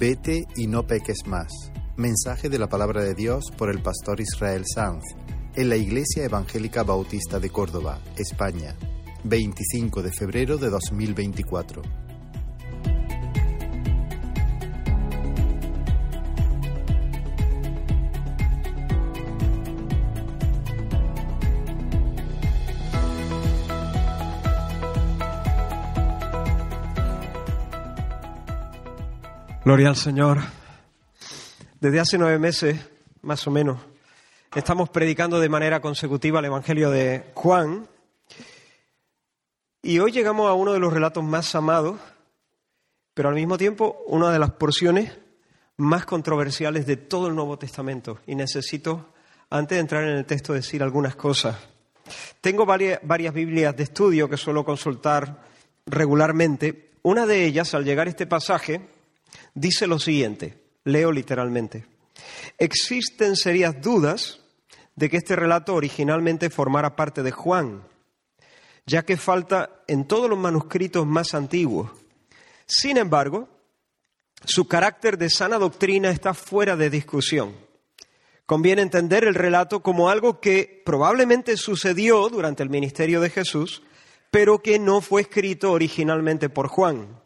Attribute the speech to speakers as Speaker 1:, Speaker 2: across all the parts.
Speaker 1: Vete y no peques más. Mensaje de la palabra de Dios por el pastor Israel Sanz en la Iglesia Evangélica Bautista de Córdoba, España, 25 de febrero de 2024. Gloria al Señor. Desde hace nueve meses, más o menos, estamos predicando de manera consecutiva el Evangelio de Juan. Y hoy llegamos a uno de los relatos más amados, pero al mismo tiempo una de las porciones más controversiales de todo el Nuevo Testamento. Y necesito, antes de entrar en el texto, decir algunas cosas. Tengo varias, Biblias de estudio que suelo consultar regularmente. Una de ellas, al llegar a este pasaje, dice lo siguiente, leo literalmente. Existen serias dudas de que este relato originalmente formara parte de Juan, ya que falta en todos los manuscritos más antiguos. Sin embargo, su carácter de sana doctrina está fuera de discusión. Conviene entender el relato como algo que probablemente sucedió durante el ministerio de Jesús, pero que no fue escrito originalmente por Juan.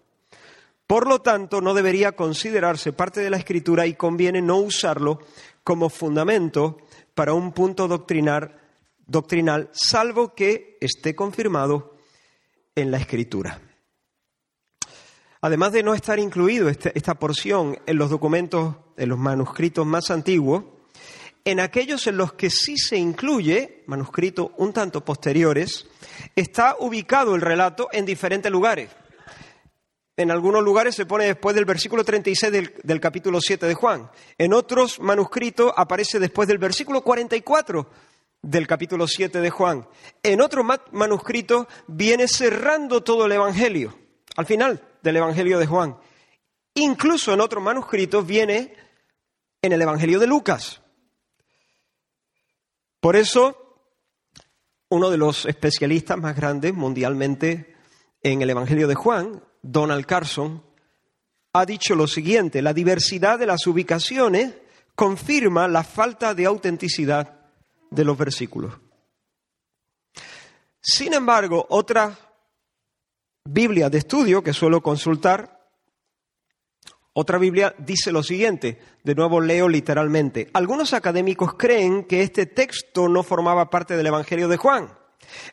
Speaker 1: Por lo tanto, no debería considerarse parte de la escritura y conviene no usarlo como fundamento para un punto doctrinal, salvo que esté confirmado en la escritura. Además de no estar incluido esta, esta porción en los documentos, en los manuscritos más antiguos, en aquellos en los que sí se incluye, manuscritos un tanto posteriores, está ubicado el relato en diferentes lugares en algunos lugares se pone después del versículo 36 del, capítulo 7 de Juan. En otros manuscritos aparece después del versículo 44 del capítulo 7 de Juan. En otros manuscritos viene cerrando todo el Evangelio, al final del Evangelio de Juan. Incluso en otros manuscritos viene en el Evangelio de Lucas. Por eso, uno de los especialistas más grandes mundialmente en el Evangelio de Juan, Donald Carson, ha dicho lo siguiente, la diversidad de las ubicaciones confirma la falta de autenticidad de los versículos. Sin embargo, otra Biblia de estudio que suelo consultar, otra Biblia dice lo siguiente, de nuevo leo literalmente, algunos académicos creen que este texto no formaba parte del Evangelio de Juan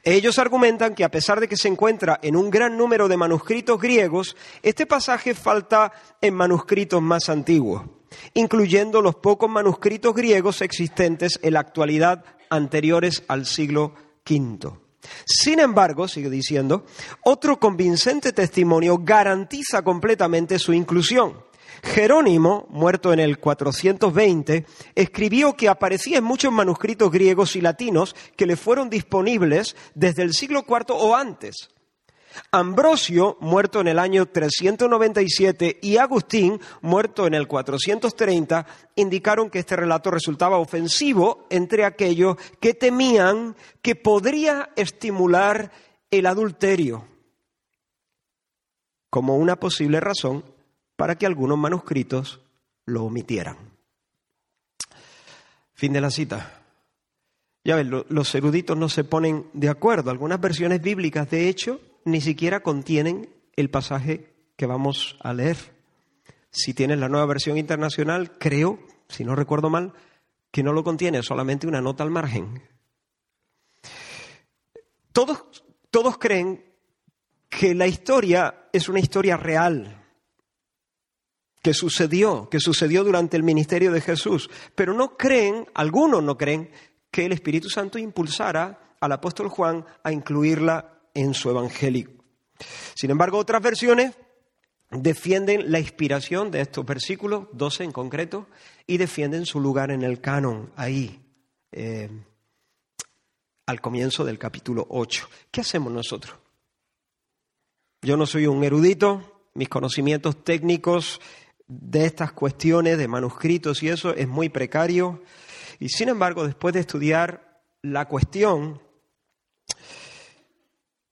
Speaker 1: ellos argumentan que a pesar de que se encuentra en un gran número de manuscritos griegos, este pasaje falta en manuscritos más antiguos, incluyendo los pocos manuscritos griegos existentes en la actualidad anteriores al siglo V. Sin embargo, sigue diciendo, otro convincente testimonio garantiza completamente su inclusión Jerónimo, muerto en el 420, escribió que aparecía en muchos manuscritos griegos y latinos que le fueron disponibles desde el siglo IV o antes. Ambrosio, muerto en el año 397, y Agustín, muerto en el 430, indicaron que este relato resultaba ofensivo entre aquellos que temían que podría estimular el adulterio como una posible razón para que algunos manuscritos lo omitieran. Fin de la cita. Ya ven, los eruditos no se ponen de acuerdo. Algunas versiones bíblicas, de hecho, ni siquiera contienen el pasaje que vamos a leer. Si tienes la nueva versión internacional, creo, si no recuerdo mal, que no lo contiene, solamente una nota al margen. Todos, todos creen que la historia es una historia real, que sucedió, que sucedió durante el ministerio de Jesús. Pero no creen, algunos no creen, que el Espíritu Santo impulsara al apóstol Juan a incluirla en su evangelio. Sin embargo, otras versiones defienden la inspiración de estos versículos, 12 en concreto, y defienden su lugar en el canon, ahí, eh, al comienzo del capítulo 8. ¿Qué hacemos nosotros? Yo no soy un erudito, mis conocimientos técnicos de estas cuestiones, de manuscritos y eso, es muy precario. Y sin embargo, después de estudiar la cuestión,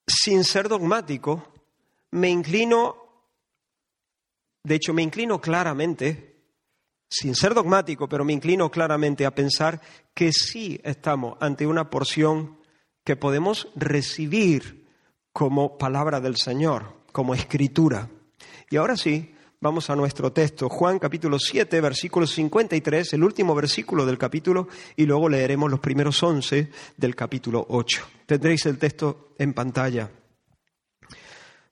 Speaker 1: sin ser dogmático, me inclino, de hecho me inclino claramente, sin ser dogmático, pero me inclino claramente a pensar que sí estamos ante una porción que podemos recibir como palabra del Señor, como escritura. Y ahora sí, Vamos a nuestro texto, Juan capítulo 7, versículo 53, el último versículo del capítulo, y luego leeremos los primeros 11 del capítulo 8. Tendréis el texto en pantalla.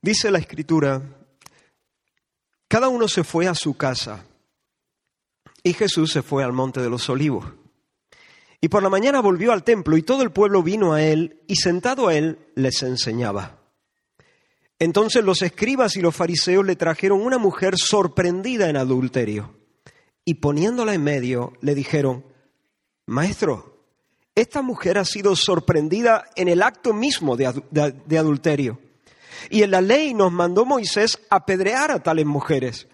Speaker 1: Dice la escritura, cada uno se fue a su casa y Jesús se fue al monte de los olivos. Y por la mañana volvió al templo y todo el pueblo vino a él y sentado a él les enseñaba. Entonces los escribas y los fariseos le trajeron una mujer sorprendida en adulterio y poniéndola en medio le dijeron, Maestro, esta mujer ha sido sorprendida en el acto mismo de, adulterio. Y en la ley nos mandó Moisés apedrear a tales mujeres.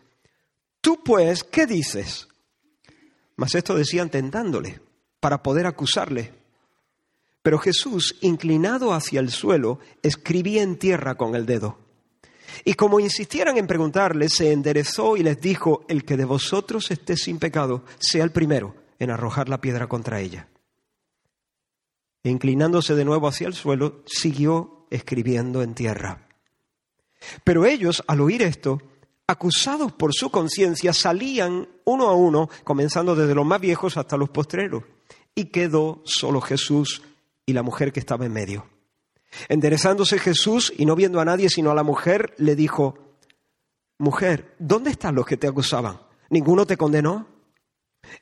Speaker 1: Tú pues, ¿qué dices? Mas esto decían tentándole para poder acusarle. Pero Jesús, inclinado hacia el suelo, escribía en tierra con el dedo. Y como insistieran en preguntarle, se enderezó y les dijo, el que de vosotros esté sin pecado, sea el primero en arrojar la piedra contra ella. E inclinándose de nuevo hacia el suelo, siguió escribiendo en tierra. Pero ellos, al oír esto, acusados por su conciencia, salían uno a uno, comenzando desde los más viejos hasta los postreros. Y quedó solo Jesús y la mujer que estaba en medio. Enderezándose Jesús y no viendo a nadie sino a la mujer, le dijo, Mujer, ¿dónde están los que te acusaban? ¿Ninguno te condenó?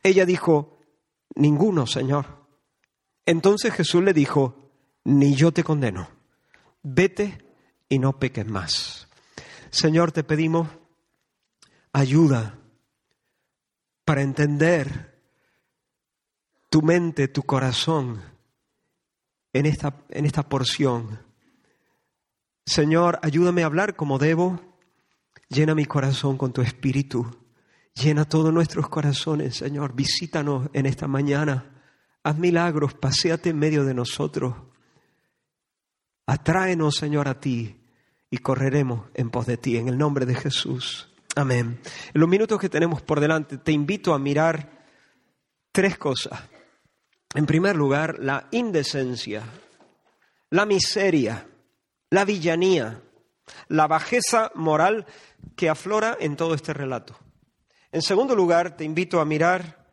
Speaker 1: Ella dijo, Ninguno, Señor. Entonces Jesús le dijo, Ni yo te condeno. Vete y no peques más. Señor, te pedimos ayuda para entender tu mente, tu corazón en esta, en esta porción. Señor, ayúdame a hablar como debo. Llena mi corazón con tu espíritu. Llena todos nuestros corazones, Señor. Visítanos en esta mañana. Haz milagros, Paseate en medio de nosotros. Atráenos, Señor, a ti y correremos en pos de ti, en el nombre de Jesús. Amén. En los minutos que tenemos por delante, te invito a mirar tres cosas. En primer lugar, la indecencia, la miseria, la villanía, la bajeza moral que aflora en todo este relato. En segundo lugar, te invito a mirar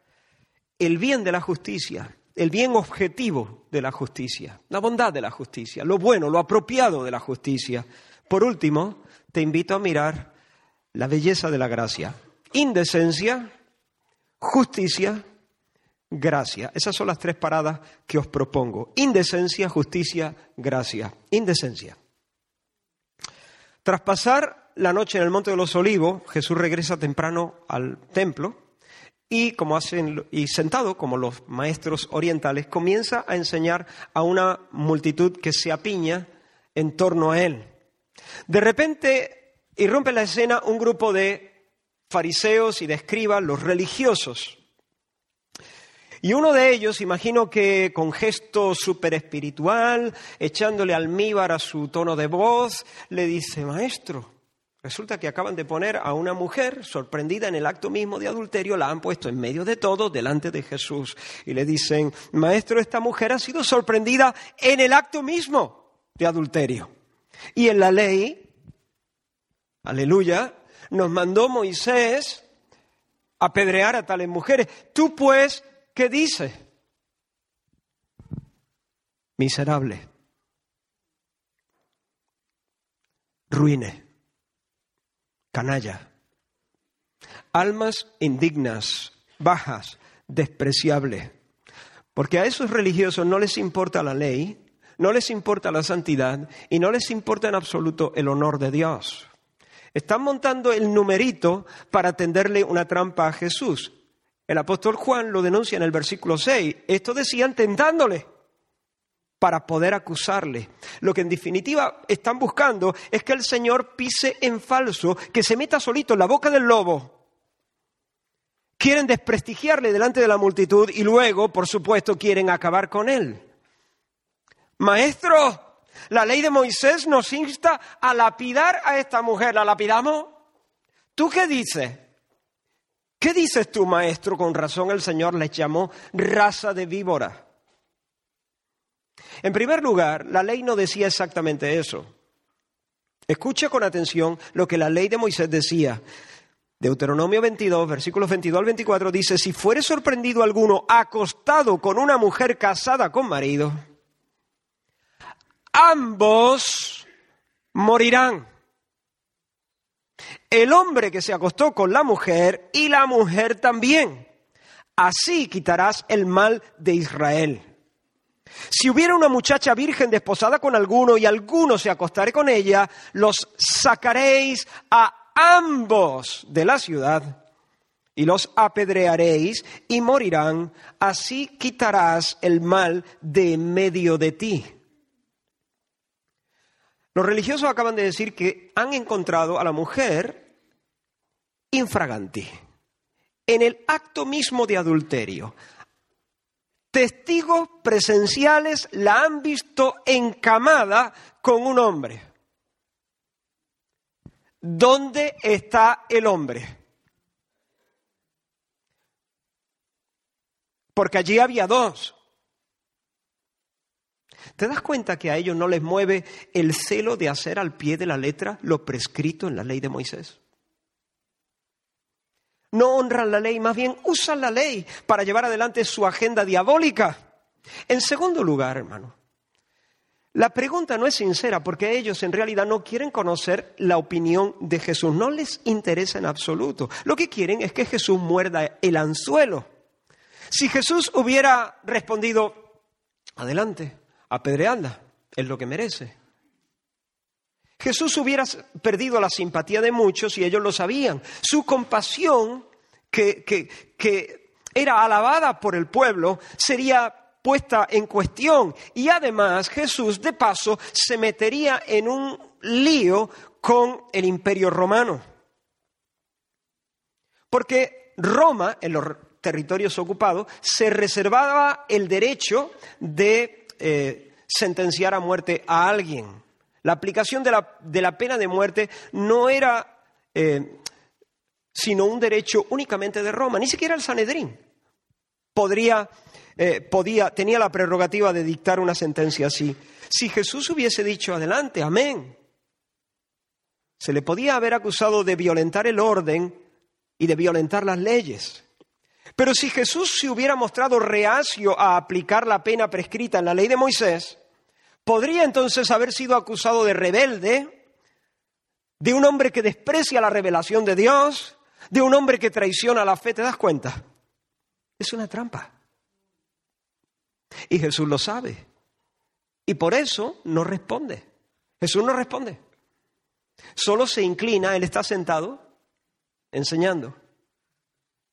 Speaker 1: el bien de la justicia, el bien objetivo de la justicia, la bondad de la justicia, lo bueno, lo apropiado de la justicia. Por último, te invito a mirar la belleza de la gracia, indecencia, justicia, gracia. Esas son las tres paradas que os propongo. Indecencia, justicia, gracia. Indecencia. Tras pasar la noche en el Monte de los Olivos, Jesús regresa temprano al templo y, como hacen, y sentado, como los maestros orientales, comienza a enseñar a una multitud que se apiña en torno a él. De repente irrumpe en la escena un grupo de fariseos y de escribas, los religiosos, y uno de ellos, imagino que con gesto súper espiritual, echándole almíbar a su tono de voz, le dice, maestro, resulta que acaban de poner a una mujer sorprendida en el acto mismo de adulterio, la han puesto en medio de todo, delante de Jesús. Y le dicen, maestro, esta mujer ha sido sorprendida en el acto mismo de adulterio. Y en la ley, aleluya, nos mandó Moisés apedrear a tales mujeres. Tú pues ¿Qué dice? Miserable. Ruine. Canalla. Almas indignas, bajas, despreciables. Porque a esos religiosos no les importa la ley, no les importa la santidad y no les importa en absoluto el honor de Dios. Están montando el numerito para tenderle una trampa a Jesús. El apóstol Juan lo denuncia en el versículo 6. Esto decían tentándole para poder acusarle. Lo que en definitiva están buscando es que el Señor pise en falso, que se meta solito en la boca del lobo. Quieren desprestigiarle delante de la multitud y luego, por supuesto, quieren acabar con él. Maestro, la ley de Moisés nos insta a lapidar a esta mujer. ¿La lapidamos? ¿Tú qué dices? ¿Qué dices tú, maestro? Con razón el Señor les llamó raza de víbora. En primer lugar, la ley no decía exactamente eso. Escucha con atención lo que la ley de Moisés decía. Deuteronomio 22, versículos 22 al 24 dice, si fuere sorprendido alguno acostado con una mujer casada con marido, ambos morirán el hombre que se acostó con la mujer y la mujer también. Así quitarás el mal de Israel. Si hubiera una muchacha virgen desposada con alguno y alguno se acostare con ella, los sacaréis a ambos de la ciudad y los apedrearéis y morirán. Así quitarás el mal de medio de ti. Los religiosos acaban de decir que han encontrado a la mujer infraganti, en el acto mismo de adulterio. Testigos presenciales la han visto encamada con un hombre. ¿Dónde está el hombre? Porque allí había dos. ¿Te das cuenta que a ellos no les mueve el celo de hacer al pie de la letra lo prescrito en la ley de Moisés? No honran la ley, más bien usan la ley para llevar adelante su agenda diabólica. En segundo lugar, hermano, la pregunta no es sincera porque ellos en realidad no quieren conocer la opinión de Jesús, no les interesa en absoluto. Lo que quieren es que Jesús muerda el anzuelo. Si Jesús hubiera respondido, adelante, Apedrealda es lo que merece. Jesús hubiera perdido la simpatía de muchos y ellos lo sabían. Su compasión, que, que, que era alabada por el pueblo, sería puesta en cuestión. Y además Jesús, de paso, se metería en un lío con el imperio romano. Porque Roma, en los territorios ocupados, se reservaba el derecho de eh, sentenciar a muerte a alguien. La aplicación de la, pena de muerte no era eh, sino un derecho únicamente de Roma, ni siquiera el Sanedrín podría, eh, podía, tenía la prerrogativa de dictar una sentencia así. Si Jesús hubiese dicho adelante, amén, se le podía haber acusado de violentar el orden y de violentar las leyes. Pero si Jesús se hubiera mostrado reacio a aplicar la pena prescrita en la ley de Moisés, podría entonces haber sido acusado de rebelde, de un hombre que desprecia la revelación de Dios, de un hombre que traiciona la fe, ¿te das cuenta? Es una trampa. Y Jesús lo sabe. Y por eso no responde. Jesús no responde. Solo se inclina, él está sentado enseñando.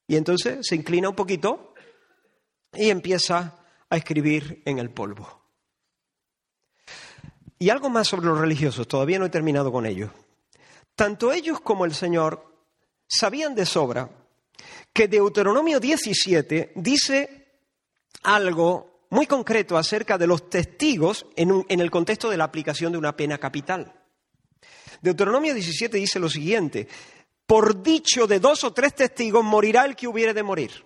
Speaker 1: Y entonces se inclina un poquito y empieza a escribir en el polvo. Y algo más sobre los religiosos, todavía no he terminado con ellos. Tanto ellos como el Señor sabían de sobra que Deuteronomio 17 dice algo muy concreto acerca de los testigos en, el contexto de la aplicación de una pena capital. Deuteronomio 17 dice lo siguiente, por dicho de dos o tres testigos morirá el que hubiere de morir.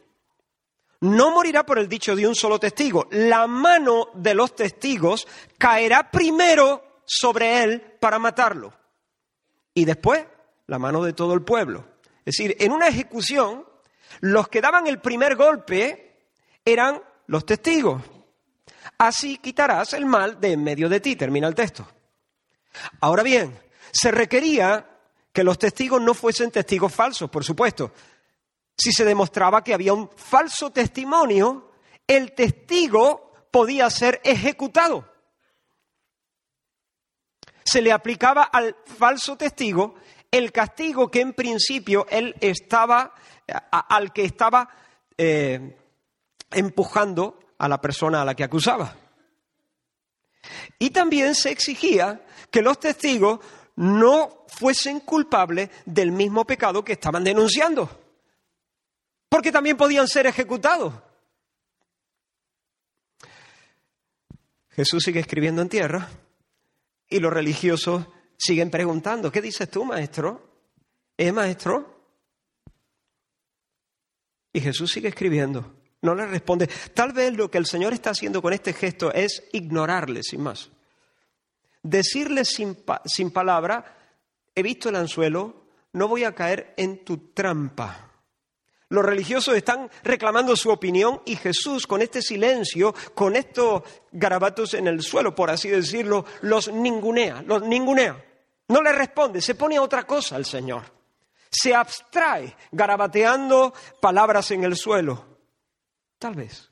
Speaker 1: No morirá por el dicho de un solo testigo. La mano de los testigos caerá primero sobre él para matarlo. Y después la mano de todo el pueblo. Es decir, en una ejecución, los que daban el primer golpe eran los testigos. Así quitarás el mal de en medio de ti. Termina el texto. Ahora bien, se requería que los testigos no fuesen testigos falsos, por supuesto. Si se demostraba que había un falso testimonio, el testigo podía ser ejecutado. Se le aplicaba al falso testigo el castigo que en principio él estaba, al que estaba eh, empujando a la persona a la que acusaba. Y también se exigía que los testigos no fuesen culpables del mismo pecado que estaban denunciando, porque también podían ser ejecutados. Jesús sigue escribiendo en tierra y los religiosos siguen preguntando, ¿qué dices tú, maestro? ¿Eh, maestro? Y Jesús sigue escribiendo, no le responde. Tal vez lo que el Señor está haciendo con este gesto es ignorarle, sin más. Decirle sin, sin palabra, he visto el anzuelo, no voy a caer en tu trampa. Los religiosos están reclamando su opinión y Jesús, con este silencio, con estos garabatos en el suelo, por así decirlo, los ningunea, los ningunea. No le responde, se pone a otra cosa al Señor. Se abstrae, garabateando palabras en el suelo. Tal vez.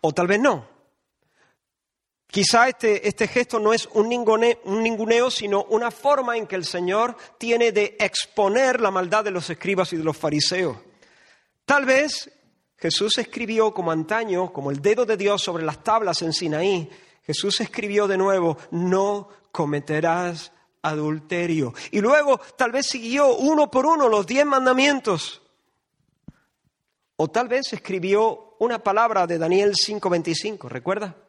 Speaker 1: O tal vez no. Quizá este, este, gesto no es un, un ninguneo, sino una forma en que el Señor tiene de exponer la maldad de los escribas y de los fariseos. Tal vez Jesús escribió como antaño, como el dedo de Dios sobre las tablas en Sinaí, Jesús escribió de nuevo, no cometerás adulterio. Y luego tal vez siguió uno por uno los diez mandamientos. O tal vez escribió una palabra de Daniel 5:25, ¿recuerda?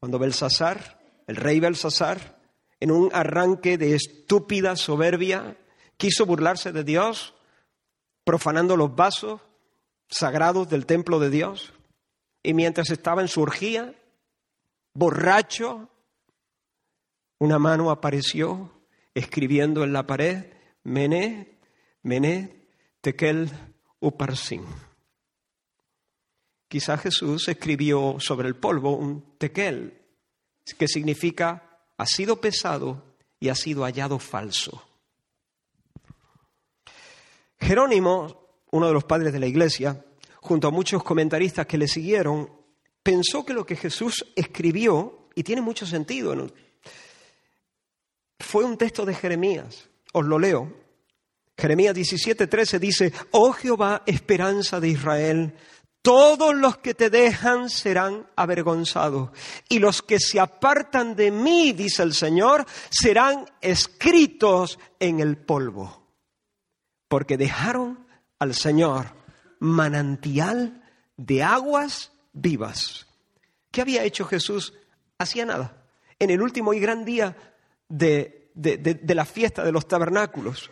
Speaker 1: Cuando Belsasar, el rey Belsasar, en un arranque de estúpida soberbia, quiso burlarse de Dios, profanando los vasos sagrados del templo de Dios. Y mientras estaba en su orgía, borracho, una mano apareció escribiendo en la pared, Mené, Mené, Tekel Uparsin. Quizás Jesús escribió sobre el polvo un tequel, que significa ha sido pesado y ha sido hallado falso. Jerónimo, uno de los padres de la iglesia, junto a muchos comentaristas que le siguieron, pensó que lo que Jesús escribió, y tiene mucho sentido, fue un texto de Jeremías. Os lo leo. Jeremías 17:13 dice, Oh Jehová, esperanza de Israel, todos los que te dejan serán avergonzados, y los que se apartan de mí, dice el Señor, serán escritos en el polvo, porque dejaron al Señor manantial de aguas vivas. ¿Qué había hecho Jesús? Hacía nada. En el último y gran día de, de la fiesta de los tabernáculos,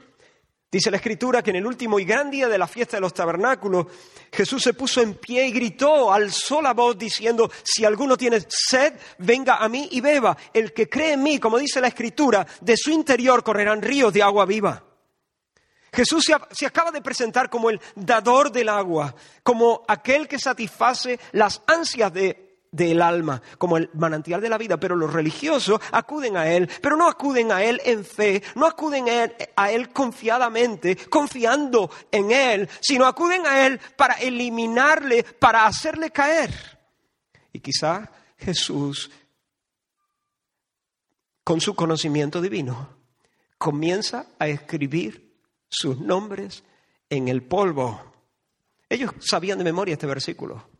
Speaker 1: Dice la Escritura que en el último y gran día de la fiesta de los tabernáculos, Jesús se puso en pie y gritó, alzó la voz diciendo, si alguno tiene sed, venga a mí y beba. El que cree en mí, como dice la Escritura, de su interior correrán ríos de agua viva. Jesús se, acaba de presentar como el dador del agua, como aquel que satisface las ansias de del alma, como el manantial de la vida, pero los religiosos acuden a Él, pero no acuden a Él en fe, no acuden a Él, a él confiadamente, confiando en Él, sino acuden a Él para eliminarle, para hacerle caer. Y quizá Jesús, con su conocimiento divino, comienza a escribir sus nombres en el polvo. Ellos sabían de memoria este versículo.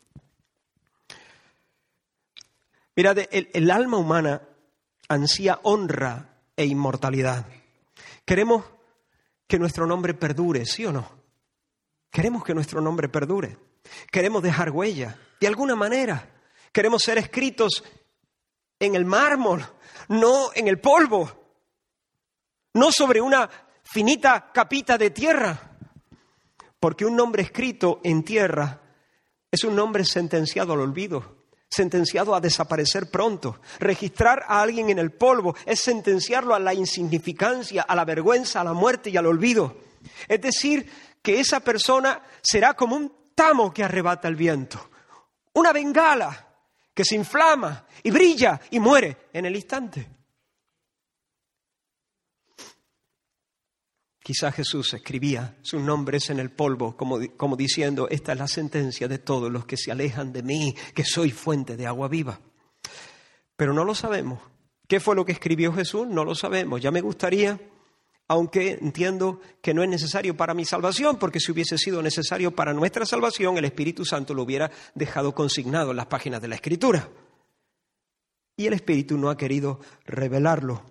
Speaker 1: Mirad, el, el alma humana ansía honra e inmortalidad. Queremos que nuestro nombre perdure, ¿sí o no? Queremos que nuestro nombre perdure. Queremos dejar huella, de alguna manera. Queremos ser escritos en el mármol, no en el polvo, no sobre una finita capita de tierra, porque un nombre escrito en tierra es un nombre sentenciado al olvido sentenciado a desaparecer pronto. Registrar a alguien en el polvo es sentenciarlo a la insignificancia, a la vergüenza, a la muerte y al olvido. Es decir, que esa persona será como un tamo que arrebata el viento, una bengala que se inflama y brilla y muere en el instante. Quizás Jesús escribía sus nombres en el polvo, como, como, diciendo, esta es la sentencia de todos los que se alejan de mí, que soy fuente de agua viva. Pero no lo sabemos. ¿Qué fue lo que escribió Jesús? No lo sabemos. Ya me gustaría, aunque entiendo que no es necesario para mi salvación, porque si hubiese sido necesario para nuestra salvación, el Espíritu Santo lo hubiera dejado consignado en las páginas de la Escritura. Y el Espíritu no ha querido revelarlo.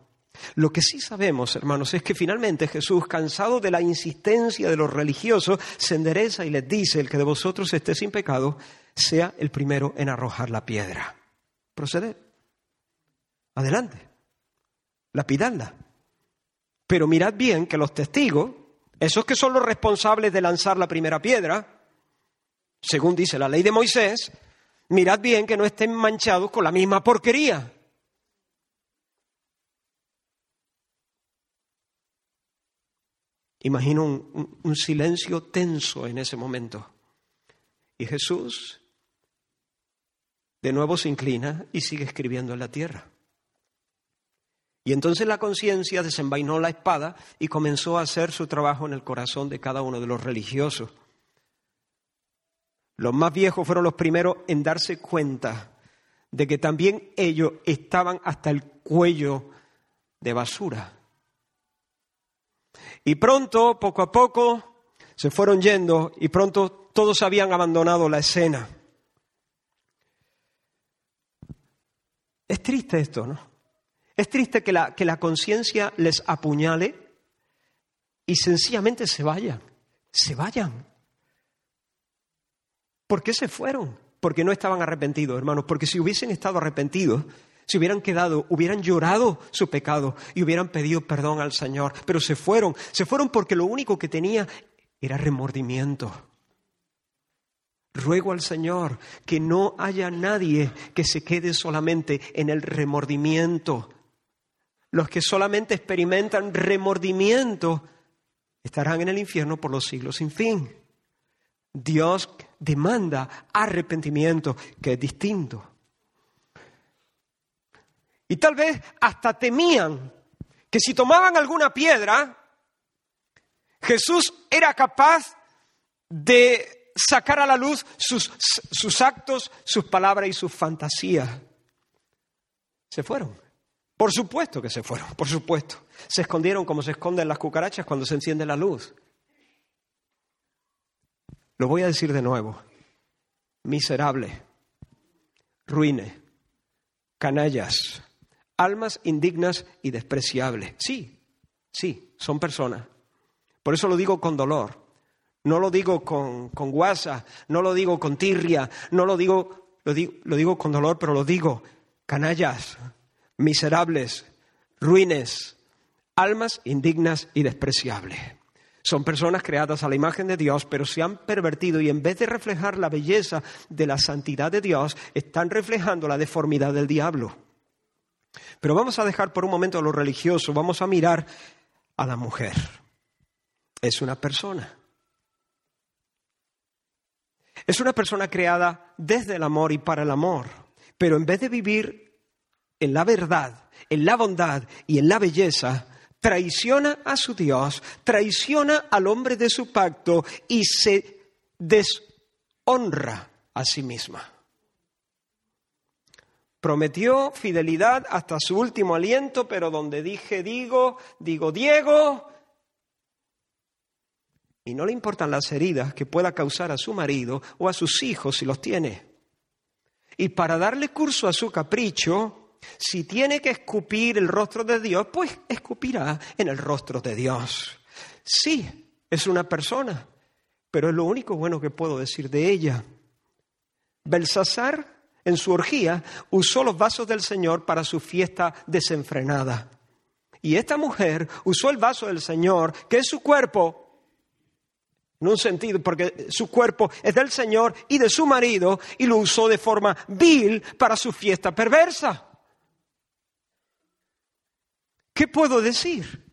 Speaker 1: Lo que sí sabemos, hermanos, es que finalmente Jesús, cansado de la insistencia de los religiosos, se endereza y les dice, el que de vosotros esté sin pecado, sea el primero en arrojar la piedra. Proceder, Adelante. Lapidadla. Pero mirad bien que los testigos, esos que son los responsables de lanzar la primera piedra, según dice la ley de Moisés, mirad bien que no estén manchados con la misma porquería. Imagino un, silencio tenso en ese momento. Y Jesús de nuevo se inclina y sigue escribiendo en la tierra. Y entonces la conciencia desenvainó la espada y comenzó a hacer su trabajo en el corazón de cada uno de los religiosos. Los más viejos fueron los primeros en darse cuenta de que también ellos estaban hasta el cuello de basura. Y pronto, poco a poco, se fueron yendo y pronto todos habían abandonado la escena. Es triste esto, ¿no? Es triste que la, conciencia les apuñale y sencillamente se vayan, se vayan. ¿Por qué se fueron? Porque no estaban arrepentidos, hermanos, porque si hubiesen estado arrepentidos, si hubieran quedado, hubieran llorado su pecado y hubieran pedido perdón al Señor, pero se fueron, se fueron porque lo único que tenía era remordimiento. Ruego al Señor que no haya nadie que se quede solamente en el remordimiento. Los que solamente experimentan remordimiento estarán en el infierno por los siglos sin fin. Dios demanda arrepentimiento, que es distinto. Y tal vez hasta temían que si tomaban alguna piedra, Jesús era capaz de sacar a la luz sus, sus actos, sus palabras y sus fantasías. Se fueron. Por supuesto que se fueron, por supuesto. Se escondieron como se esconden las cucarachas cuando se enciende la luz. Lo voy a decir de nuevo. Miserable, ruine, canallas, almas indignas y despreciables. Sí, sí, son personas. Por eso lo digo con dolor, no lo digo con, guasa, no lo digo con tirria, no lo digo, lo digo, lo digo con dolor, pero lo digo, canallas, miserables, ruines, almas indignas y despreciables. Son personas creadas a la imagen de Dios, pero se han pervertido y en vez de reflejar la belleza de la santidad de Dios, están reflejando la deformidad del diablo. Pero vamos a dejar por un momento a lo religioso, vamos a mirar a la mujer. Es una persona. Es una persona creada desde el amor y para el amor. Pero en vez de vivir en la verdad, en la bondad y en la belleza, traiciona a su Dios, traiciona al hombre de su pacto y se deshonra a sí misma. Prometió fidelidad hasta su último aliento, pero donde dije digo, digo Diego. Y no le importan las heridas que pueda causar a su marido o a sus hijos si los tiene. Y para darle curso a su capricho, si tiene que escupir el rostro de Dios, pues escupirá en el rostro de Dios. Sí, es una persona, pero es lo único bueno que puedo decir de ella. Belsasar en su orgía, usó los vasos del Señor para su fiesta desenfrenada. Y esta mujer usó el vaso del Señor, que es su cuerpo, en un sentido, porque su cuerpo es del Señor y de su marido, y lo usó de forma vil para su fiesta perversa. ¿Qué puedo decir?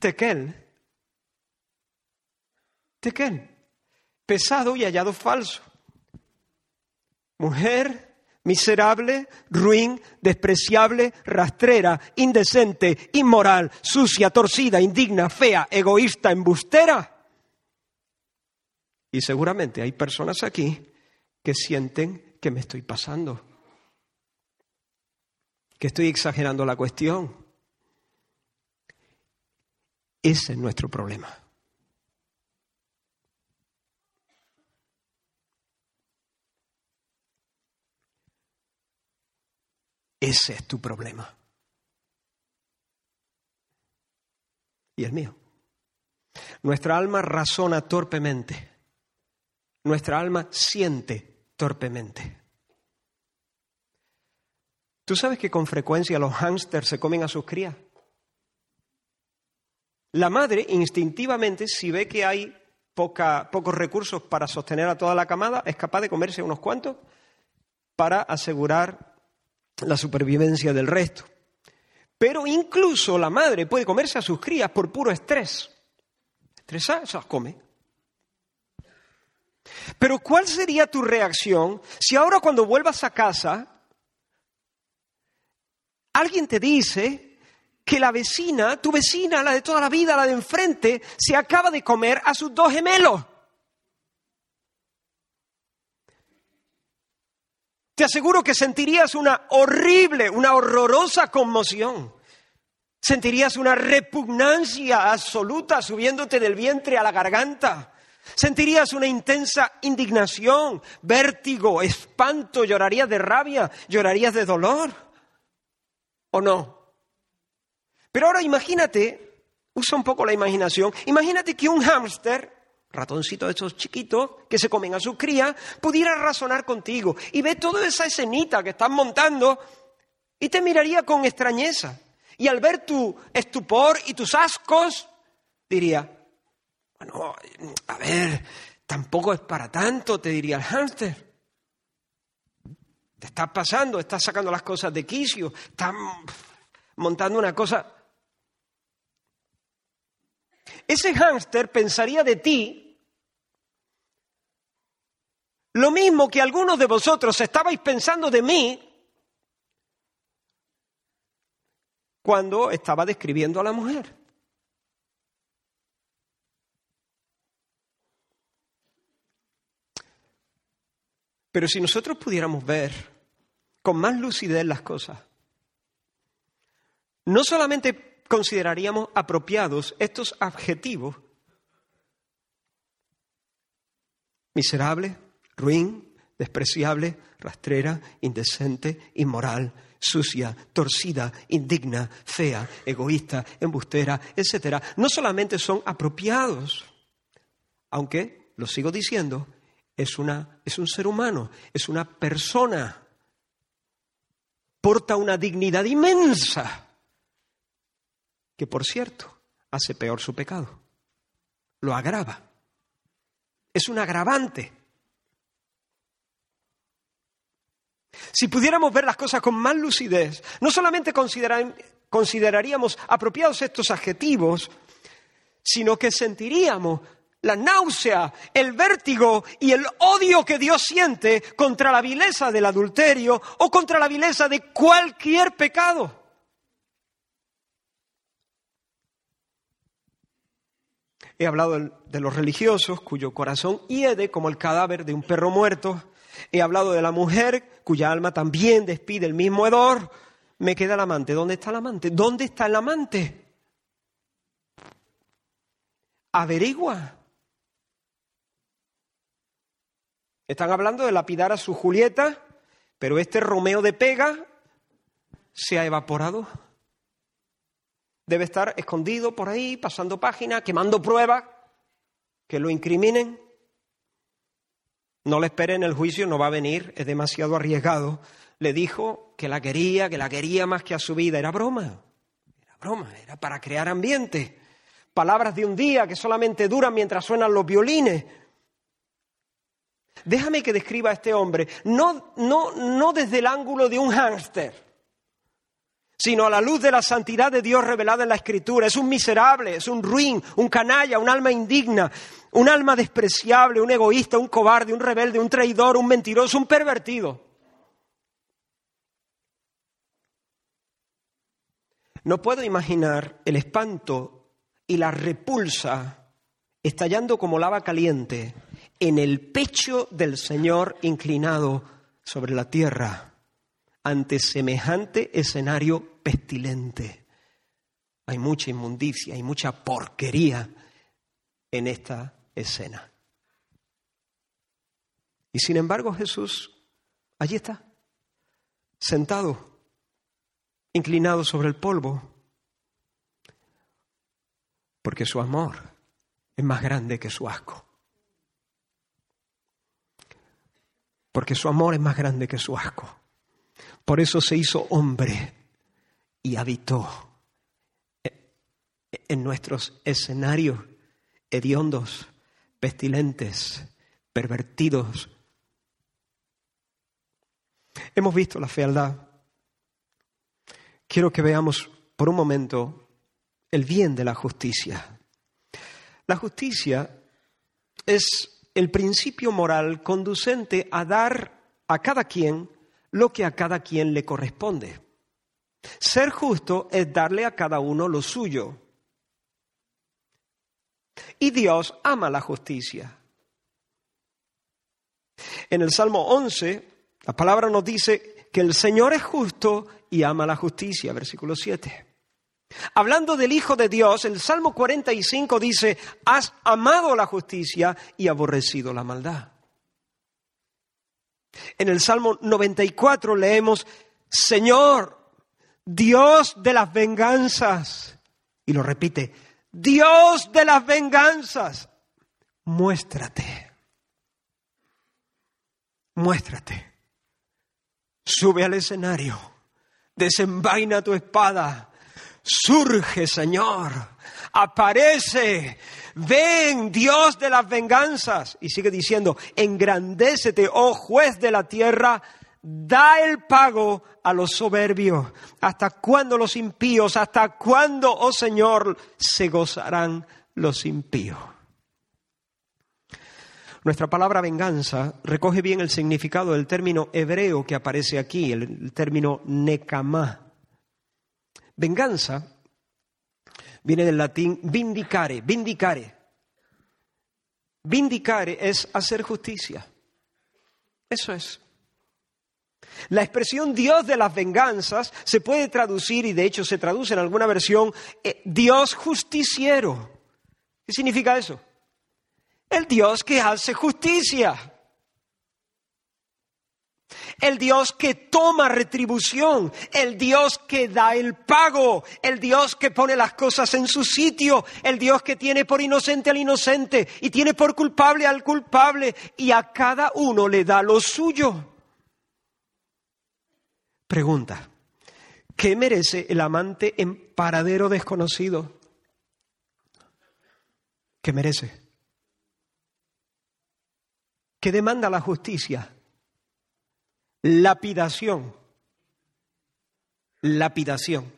Speaker 1: Tequel. Tequel. Pesado y hallado falso. Mujer miserable, ruin, despreciable, rastrera, indecente, inmoral, sucia, torcida, indigna, fea, egoísta, embustera. Y seguramente hay personas aquí que sienten que me estoy pasando, que estoy exagerando la cuestión. Ese es nuestro problema. Ese es tu problema. Y el mío. Nuestra alma razona torpemente. Nuestra alma siente torpemente. ¿Tú sabes que con frecuencia los hámsters se comen a sus crías? La madre instintivamente, si ve que hay poca, pocos recursos para sostener a toda la camada, es capaz de comerse unos cuantos para asegurar la supervivencia del resto. Pero incluso la madre puede comerse a sus crías por puro estrés. Estresada, se las come. Pero ¿cuál sería tu reacción si ahora cuando vuelvas a casa alguien te dice que la vecina, tu vecina, la de toda la vida, la de enfrente, se acaba de comer a sus dos gemelos? te aseguro que sentirías una horrible, una horrorosa conmoción. Sentirías una repugnancia absoluta subiéndote del vientre a la garganta. Sentirías una intensa indignación, vértigo, espanto, llorarías de rabia, llorarías de dolor. ¿O no? Pero ahora imagínate, usa un poco la imaginación, imagínate que un hámster de esos chiquitos que se comen a sus crías, pudiera razonar contigo y ve toda esa escenita que estás montando y te miraría con extrañeza. Y al ver tu estupor y tus ascos, diría, bueno, a ver, tampoco es para tanto, te diría el hámster. Te estás pasando, estás sacando las cosas de quicio, estás montando una cosa. Ese hámster pensaría de ti lo mismo que algunos de vosotros estabais pensando de mí cuando estaba describiendo a la mujer. Pero si nosotros pudiéramos ver con más lucidez las cosas, no solamente consideraríamos apropiados estos adjetivos, miserable, ruin, despreciable, rastrera, indecente, inmoral, sucia, torcida, indigna, fea, egoísta, embustera, etc., no solamente son apropiados, aunque, lo sigo diciendo, es, una, es un ser humano, es una persona, porta una dignidad inmensa, que por cierto hace peor su pecado, lo agrava, es un agravante Si pudiéramos ver las cosas con más lucidez, no solamente consideraríamos apropiados estos adjetivos, sino que sentiríamos la náusea, el vértigo y el odio que Dios siente contra la vileza del adulterio o contra la vileza de cualquier pecado. He hablado de los religiosos cuyo corazón hiede como el cadáver de un perro muerto He hablado de la mujer cuya alma también despide el mismo hedor. Me queda el amante. ¿Dónde está el amante? ¿Dónde está el amante? Averigua. Están hablando de lapidar a su Julieta, pero este Romeo de Pega se ha evaporado. Debe estar escondido por ahí, pasando páginas, quemando pruebas que lo incriminen. No le esperen en el juicio, no va a venir, es demasiado arriesgado. Le dijo que la quería, que la quería más que a su vida. Era broma, era broma, era para crear ambiente. Palabras de un día que solamente duran mientras suenan los violines. Déjame que describa a este hombre, no, no, no desde el ángulo de un hámster, sino a la luz de la santidad de Dios revelada en la Escritura. Es un miserable, es un ruin, un canalla, un alma indigna, un alma despreciable, un egoísta, un cobarde, un rebelde, un traidor, un mentiroso, un pervertido. No puedo imaginar el espanto y la repulsa estallando como lava caliente en el pecho del Señor inclinado sobre la tierra ante semejante escenario pestilente. Hay mucha inmundicia, hay mucha porquería en esta escena. Y sin embargo Jesús, allí está, sentado, inclinado sobre el polvo, porque su amor es más grande que su asco. Porque su amor es más grande que su asco. Por eso se hizo hombre y habitó e-, en nuestros escenarios hediondos, pestilentes, pervertidos. Hemos visto la fealdad. Quiero que veamos por un momento el bien de la justicia. La justicia es el principio moral conducente a dar a cada quien lo que a cada quien le corresponde. Ser justo es darle a cada uno lo suyo. Y Dios ama la justicia. En el Salmo 11, la palabra nos dice que el Señor es justo y ama la justicia, versículo 7. Hablando del Hijo de Dios, el Salmo 45 dice, has amado la justicia y aborrecido la maldad. En el Salmo 94 leemos, Señor, Dios de las venganzas. Y lo repite, Dios de las venganzas, muéstrate. Muéstrate. Sube al escenario. Desenvaina tu espada. Surge, Señor aparece, ven Dios de las venganzas. Y sigue diciendo, engrandécete, oh juez de la tierra, da el pago a los soberbios. ¿Hasta cuándo los impíos? ¿Hasta cuándo, oh Señor, se gozarán los impíos? Nuestra palabra venganza recoge bien el significado del término hebreo que aparece aquí, el término nekamá. Venganza viene del latín vindicare, vindicare. Vindicare es hacer justicia. Eso es. La expresión Dios de las venganzas se puede traducir, y de hecho se traduce en alguna versión, eh, Dios justiciero. ¿Qué significa eso? El Dios que hace justicia el Dios que toma retribución, el Dios que da el pago, el Dios que pone las cosas en su sitio, el Dios que tiene por inocente al inocente y tiene por culpable al culpable y a cada uno le da lo suyo. Pregunta, ¿qué merece el amante en paradero desconocido? ¿Qué merece? ¿Qué demanda la justicia? Lapidación. Lapidación.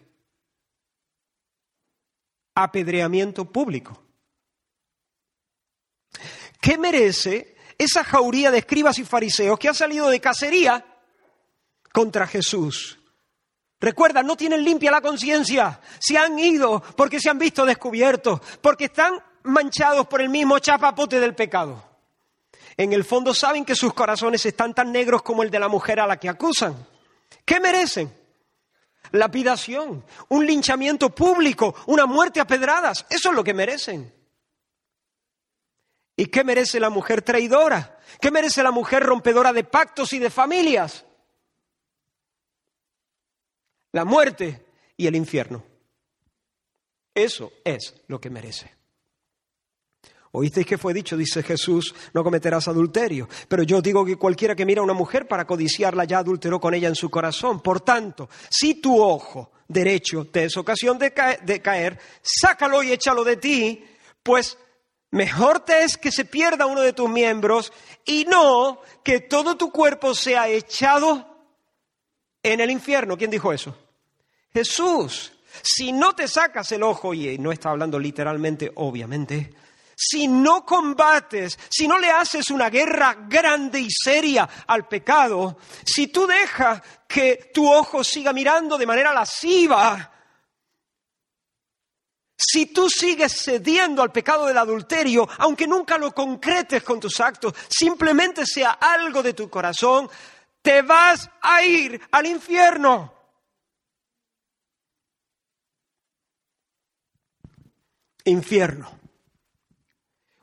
Speaker 1: Apedreamiento público. ¿Qué merece esa jauría de escribas y fariseos que han salido de cacería contra Jesús? Recuerda, no tienen limpia la conciencia. Se han ido porque se han visto descubiertos, porque están manchados por el mismo chapapote del pecado en el fondo saben que sus corazones están tan negros como el de la mujer a la que acusan. ¿Qué merecen? Lapidación, un linchamiento público, una muerte a pedradas. Eso es lo que merecen. ¿Y qué merece la mujer traidora? ¿Qué merece la mujer rompedora de pactos y de familias? La muerte y el infierno. Eso es lo que merece. Oísteis que fue dicho, dice Jesús, no cometerás adulterio. Pero yo digo que cualquiera que mira a una mujer para codiciarla ya adulteró con ella en su corazón. Por tanto, si tu ojo derecho te es ocasión de caer, sácalo y échalo de ti, pues mejor te es que se pierda uno de tus miembros y no que todo tu cuerpo sea echado en el infierno. ¿Quién dijo eso? Jesús. Si no te sacas el ojo, y no está hablando literalmente, obviamente, si no combates, si no le haces una guerra grande y seria al pecado, si tú dejas que tu ojo siga mirando de manera lasciva, si tú sigues cediendo al pecado del adulterio, aunque nunca lo concretes con tus actos, simplemente sea algo de tu corazón, te vas a ir al infierno. Infierno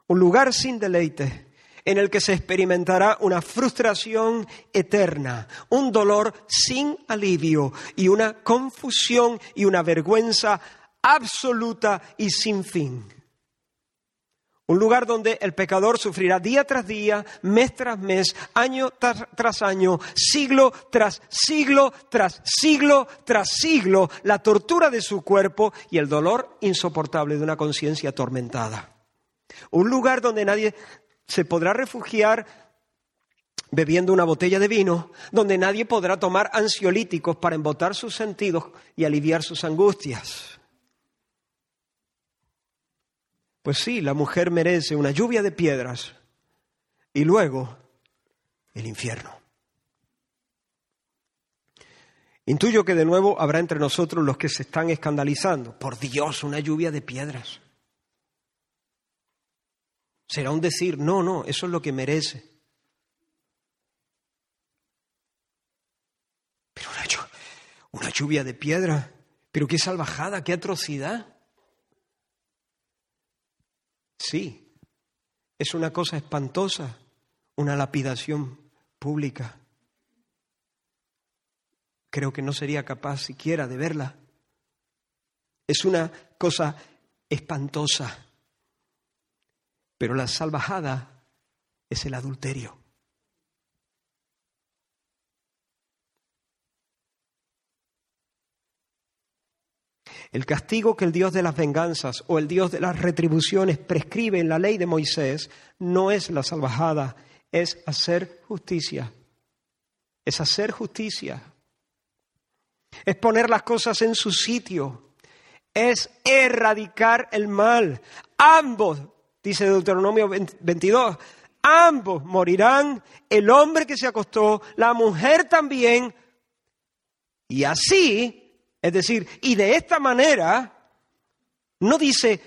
Speaker 1: un lugar sin deleite, en el que se experimentará una frustración eterna, un dolor sin alivio y una confusión y una vergüenza absoluta y sin fin. Un lugar donde el pecador sufrirá día tras día, mes tras mes, año tras, año, siglo tras siglo, tras siglo, tras siglo, la tortura de su cuerpo y el dolor insoportable de una conciencia atormentada. Un lugar donde nadie se podrá refugiar bebiendo una botella de vino, donde nadie podrá tomar ansiolíticos para embotar sus sentidos y aliviar sus angustias. Pues sí, la mujer merece una lluvia de piedras y luego el infierno. Intuyo que de nuevo habrá entre nosotros los que se están escandalizando. Por Dios, una lluvia de piedras. Será un decir, no, no, eso es lo que merece. Pero una, lluvia, de piedra, pero qué salvajada, qué atrocidad. Sí, es una cosa espantosa, una lapidación pública. Creo que no sería capaz siquiera de verla. Es una cosa espantosa. Pero la salvajada es el adulterio. El castigo que el Dios de las venganzas o el Dios de las retribuciones prescribe en la ley de Moisés no es la salvajada, es hacer justicia. Es hacer justicia. Es poner las cosas en su sitio. Es erradicar el mal. Ambos dice Deuteronomio 22, ambos morirán, el hombre que se acostó, la mujer también, y así, es decir, y de esta manera, no dice,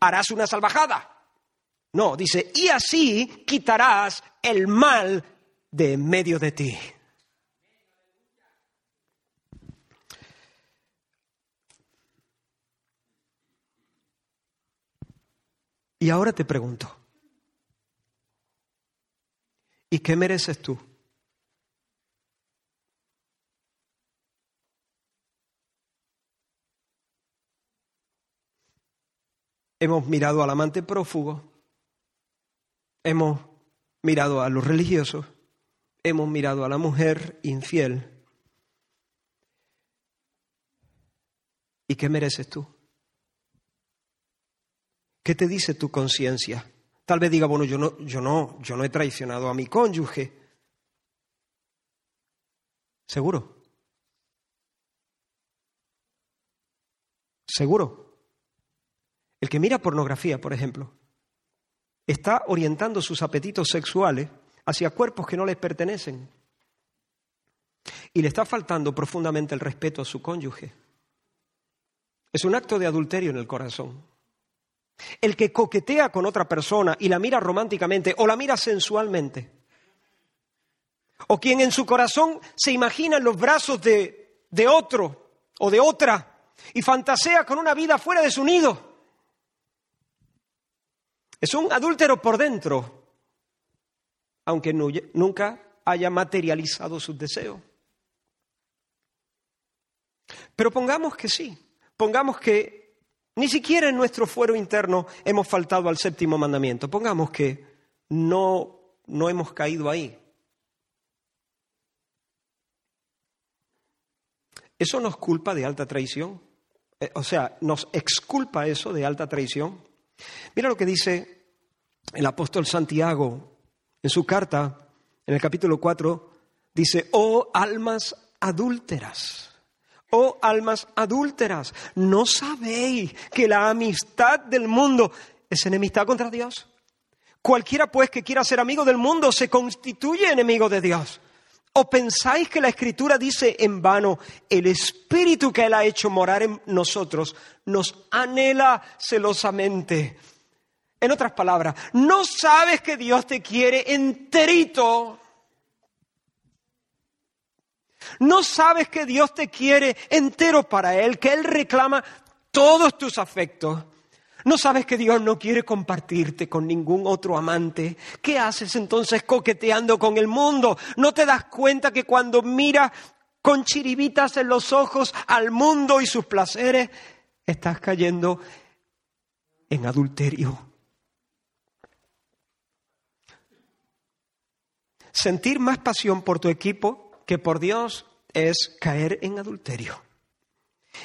Speaker 1: harás una salvajada, no, dice, y así quitarás el mal de en medio de ti. Y ahora te pregunto, ¿y qué mereces tú? Hemos mirado al amante prófugo, hemos mirado a los religiosos, hemos mirado a la mujer infiel. ¿Y qué mereces tú? ¿Qué te dice tu conciencia? Tal vez diga, bueno, yo no, yo no, yo no he traicionado a mi cónyuge. Seguro. Seguro. El que mira pornografía, por ejemplo, está orientando sus apetitos sexuales hacia cuerpos que no les pertenecen. Y le está faltando profundamente el respeto a su cónyuge. Es un acto de adulterio en el corazón. El que coquetea con otra persona y la mira románticamente o la mira sensualmente. O quien en su corazón se imagina en los brazos de, otro o de otra y fantasea con una vida fuera de su nido. Es un adúltero por dentro, aunque nunca haya materializado sus deseos. Pero pongamos que sí, pongamos que ni siquiera en nuestro fuero interno hemos faltado al séptimo mandamiento. Pongamos que no, hemos caído ahí. ¿Eso nos culpa de alta traición? Eh, o sea, ¿nos exculpa eso de alta traición? Mira lo que dice el apóstol Santiago en su carta, en el capítulo 4, dice, oh almas adúlteras. Oh almas adúlteras, ¿no sabéis que la amistad del mundo es enemistad contra Dios? Cualquiera pues que quiera ser amigo del mundo se constituye enemigo de Dios. ¿O pensáis que la Escritura dice en vano, el Espíritu que Él ha hecho morar en nosotros nos anhela celosamente? En otras palabras, ¿no sabes que Dios te quiere enterito? No sabes que Dios te quiere entero para Él, que Él reclama todos tus afectos. No sabes que Dios no quiere compartirte con ningún otro amante. ¿Qué haces entonces coqueteando con el mundo? ¿No te das cuenta que cuando miras con chiribitas en los ojos al mundo y sus placeres, estás cayendo en adulterio? Sentir más pasión por tu equipo que por Dios es caer en adulterio.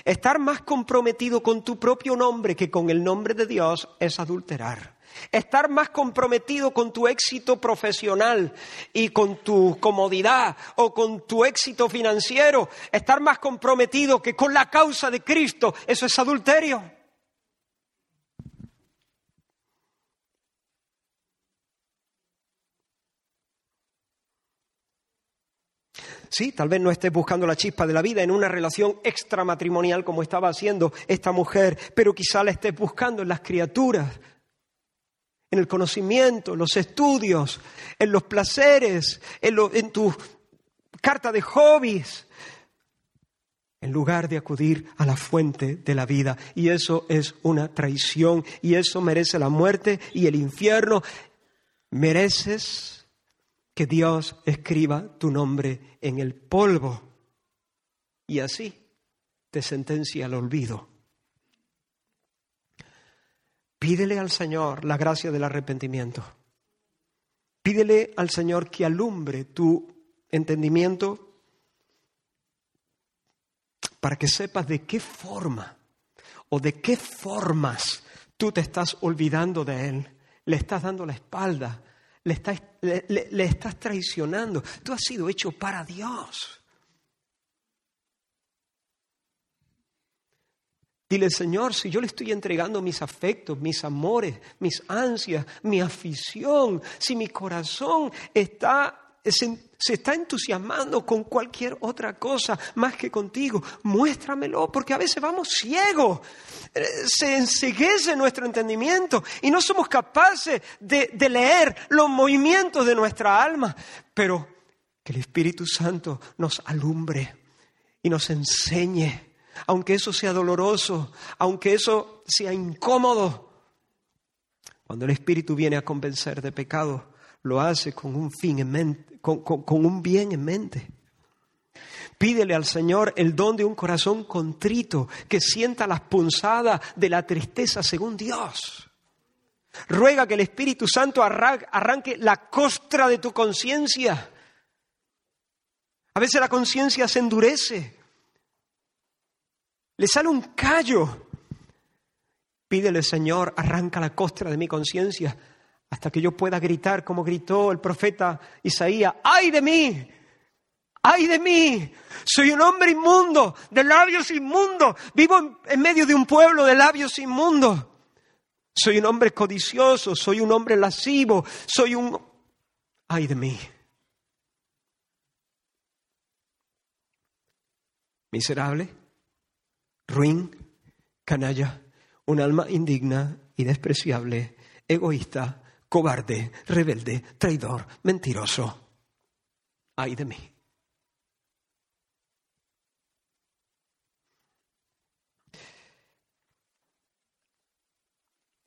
Speaker 1: Estar más comprometido con tu propio nombre que con el nombre de Dios es adulterar. Estar más comprometido con tu éxito profesional y con tu comodidad o con tu éxito financiero, estar más comprometido que con la causa de Cristo, eso es adulterio. Sí, tal vez no estés buscando la chispa de la vida en una relación extramatrimonial como estaba haciendo esta mujer, pero quizá la estés buscando en las criaturas, en el conocimiento, en los estudios, en los placeres, en, en tu carta de hobbies, en lugar de acudir a la fuente de la vida. Y eso es una traición y eso merece la muerte y el infierno. Mereces que Dios escriba tu nombre en el polvo y así te sentencia al olvido. Pídele al Señor la gracia del arrepentimiento. Pídele al Señor que alumbre tu entendimiento para que sepas de qué forma o de qué formas tú te estás olvidando de Él, le estás dando la espalda le estás, le, estás traicionando. Tú has sido hecho para Dios. Dile, Señor, si yo le estoy entregando mis afectos, mis amores, mis ansias, mi afición, si mi corazón está se, está entusiasmando con cualquier otra cosa más que contigo. Muéstramelo, porque a veces vamos ciegos, eh, se enseguece nuestro entendimiento y no somos capaces de, de leer los movimientos de nuestra alma. Pero que el Espíritu Santo nos alumbre y nos enseñe, aunque eso sea doloroso, aunque eso sea incómodo. Cuando el Espíritu viene a convencer de pecado, lo hace con un fin en mente, con, un bien en mente. Pídele al Señor el don de un corazón contrito que sienta las punzadas de la tristeza según Dios. Ruega que el Espíritu Santo arranque la costra de tu conciencia. A veces la conciencia se endurece. Le sale un callo. Pídele, al Señor, arranca la costra de mi conciencia hasta que yo pueda gritar como gritó el profeta Isaías, ¡ay de mí! ¡Ay de mí! Soy un hombre inmundo, de labios inmundos, vivo en, medio de un pueblo de labios inmundos. Soy un hombre codicioso, soy un hombre lascivo, soy un... ¡Ay de mí! Miserable, ruin, canalla, un alma indigna y despreciable, egoísta, cobarde, rebelde, traidor, mentiroso. Ay de mí.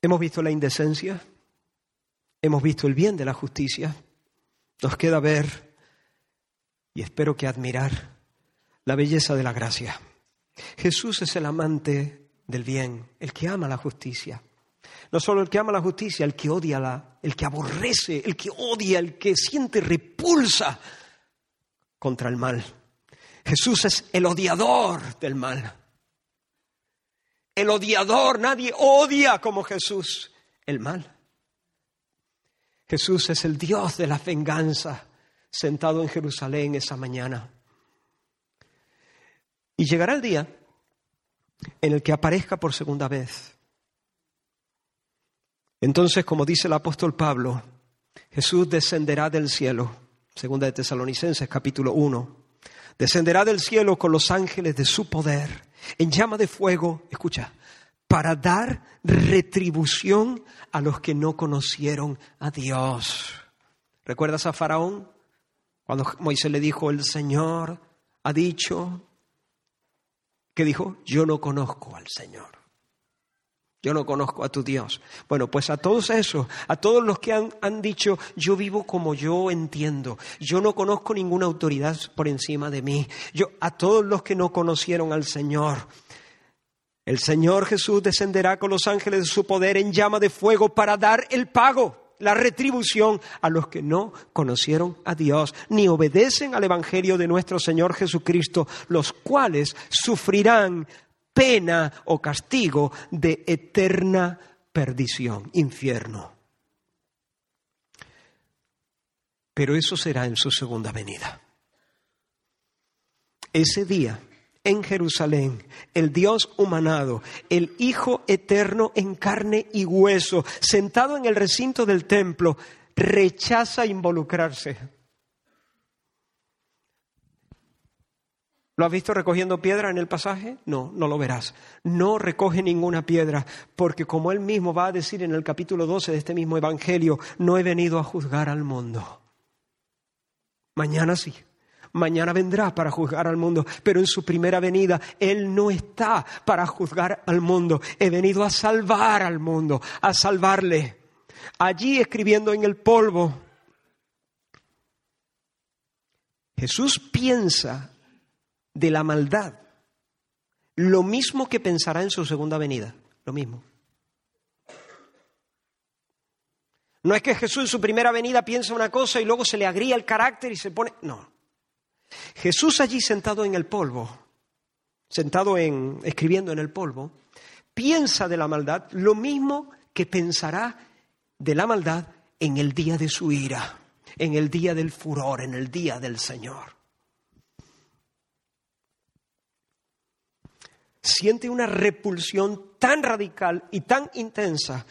Speaker 1: Hemos visto la indecencia, hemos visto el bien de la justicia, nos queda ver y espero que admirar la belleza de la gracia. Jesús es el amante del bien, el que ama la justicia, no solo el que ama la justicia, el que odia la, el que aborrece, el que odia, el que siente repulsa contra el mal. Jesús es el odiador del mal. El odiador, nadie odia como Jesús el mal. Jesús es el Dios de la venganza sentado en Jerusalén esa mañana. Y llegará el día en el que aparezca por segunda vez entonces, como dice el apóstol Pablo, Jesús descenderá del cielo, segunda de Tesalonicenses capítulo 1. Descenderá del cielo con los ángeles de su poder, en llama de fuego, escucha, para dar retribución a los que no conocieron a Dios. ¿Recuerdas a Faraón? Cuando Moisés le dijo, el Señor ha dicho, que dijo, yo no conozco al Señor. Yo no conozco a tu Dios. Bueno, pues a todos esos, a todos los que han, han, dicho, yo vivo como yo entiendo, yo no conozco ninguna autoridad por encima de mí, yo, a todos los que no conocieron al Señor, el Señor Jesús descenderá con los ángeles de su poder en llama de fuego para dar el pago la retribución a los que no conocieron a Dios ni obedecen al Evangelio de nuestro Señor Jesucristo, los cuales sufrirán pena o castigo de eterna perdición, infierno. Pero eso será en su segunda venida. Ese día, en Jerusalén, el Dios humanado, el Hijo eterno en carne y hueso, sentado en el recinto del templo, rechaza involucrarse ¿Lo has visto recogiendo piedra en el pasaje? No, no lo verás. No recoge ninguna piedra, porque como él mismo va a decir en el capítulo 12 de este mismo Evangelio, no he venido a juzgar al mundo. Mañana sí. Mañana vendrá para juzgar al mundo, pero en su primera venida Él no está para juzgar al mundo. He venido a salvar al mundo, a salvarle. Allí escribiendo en el polvo, Jesús piensa de la maldad. Lo mismo que pensará en su segunda venida, lo mismo. No es que Jesús en su primera venida piensa una cosa y luego se le agría el carácter y se pone... No. Jesús allí sentado en el polvo, sentado en... escribiendo en el polvo, piensa de la maldad lo mismo que pensará de la maldad en el día de su ira, en el día del furor, en el día del Señor. siente una repulsión tan radical y tan intensa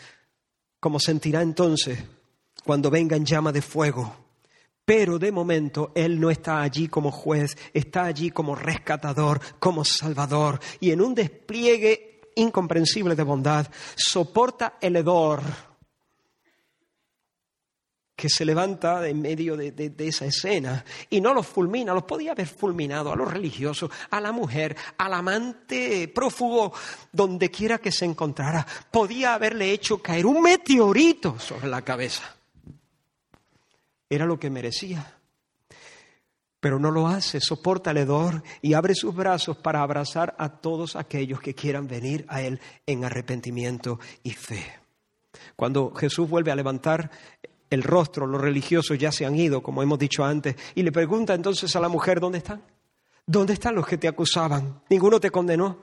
Speaker 1: como sentirá entonces cuando venga en llama de fuego. Pero de momento Él no está allí como juez, está allí como rescatador, como salvador. Y en un despliegue incomprensible de bondad, soporta el hedor se levanta en medio de, esa escena y no los fulmina, los podía haber fulminado a los religiosos, a la mujer, al amante prófugo, donde quiera que se encontrara, podía haberle hecho caer un meteorito sobre la cabeza. Era lo que merecía. Pero no lo hace, soporta el hedor y abre sus brazos para abrazar a todos aquellos que quieran venir a Él en arrepentimiento y fe. Cuando Jesús vuelve a levantar el rostro, los religiosos ya se han ido, como hemos dicho antes, y le pregunta entonces a la mujer, ¿dónde están? ¿Dónde están los que te acusaban? Ninguno te condenó.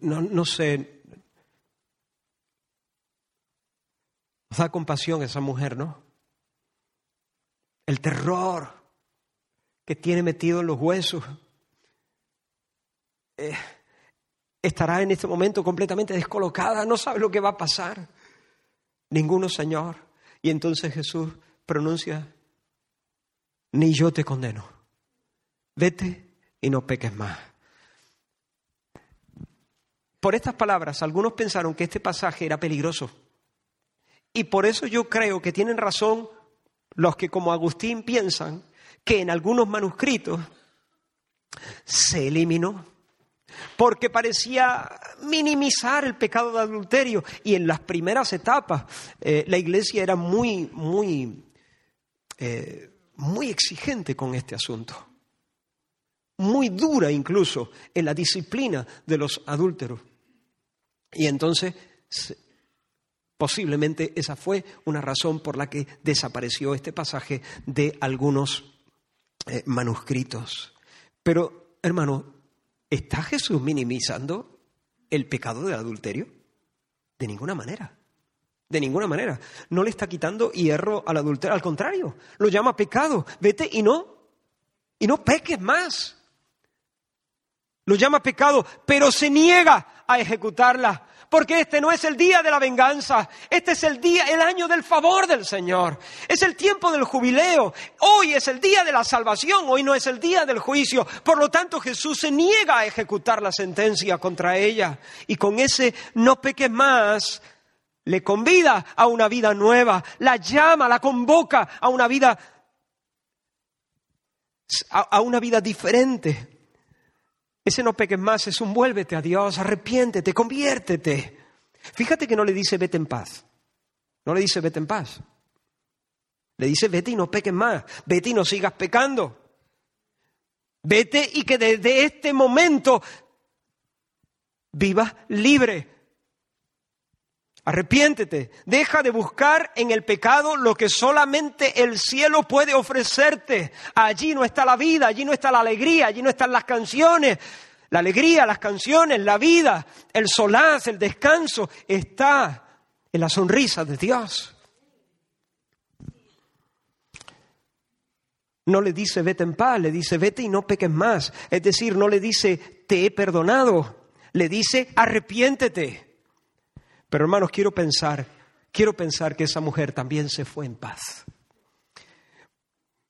Speaker 1: No, no sé. Nos da compasión esa mujer, ¿no? El terror que tiene metido en los huesos. Eh estará en este momento completamente descolocada, no sabe lo que va a pasar. Ninguno, Señor. Y entonces Jesús pronuncia, ni yo te condeno. Vete y no peques más. Por estas palabras, algunos pensaron que este pasaje era peligroso. Y por eso yo creo que tienen razón los que como Agustín piensan que en algunos manuscritos se eliminó porque parecía minimizar el pecado de adulterio. Y en las primeras etapas eh, la iglesia era muy, muy, eh, muy exigente con este asunto, muy dura incluso en la disciplina de los adúlteros. Y entonces posiblemente esa fue una razón por la que desapareció este pasaje de algunos eh, manuscritos. Pero, hermano, ¿Está Jesús minimizando el pecado del adulterio? De ninguna manera. De ninguna manera. No le está quitando hierro al adulterio. Al contrario, lo llama pecado. Vete y no. Y no peques más. Lo llama pecado, pero se niega a ejecutarla porque este no es el día de la venganza, este es el día, el año del favor del Señor, es el tiempo del jubileo, hoy es el día de la salvación, hoy no es el día del juicio, por lo tanto Jesús se niega a ejecutar la sentencia contra ella y con ese no peque más, le convida a una vida nueva, la llama, la convoca a una vida a, una vida diferente. Ese no peques más es un vuélvete a Dios, arrepiéntete, conviértete. Fíjate que no le dice vete en paz. No le dice vete en paz. Le dice vete y no peques más, vete y no sigas pecando. Vete y que desde este momento vivas libre. Arrepiéntete, deja de buscar en el pecado lo que solamente el cielo puede ofrecerte. Allí no está la vida, allí no está la alegría, allí no están las canciones. La alegría, las canciones, la vida, el solaz, el descanso, está en la sonrisa de Dios. No le dice vete en paz, le dice vete y no peques más. Es decir, no le dice te he perdonado, le dice arrepiéntete. Pero hermanos, quiero pensar, quiero pensar que esa mujer también se fue en paz.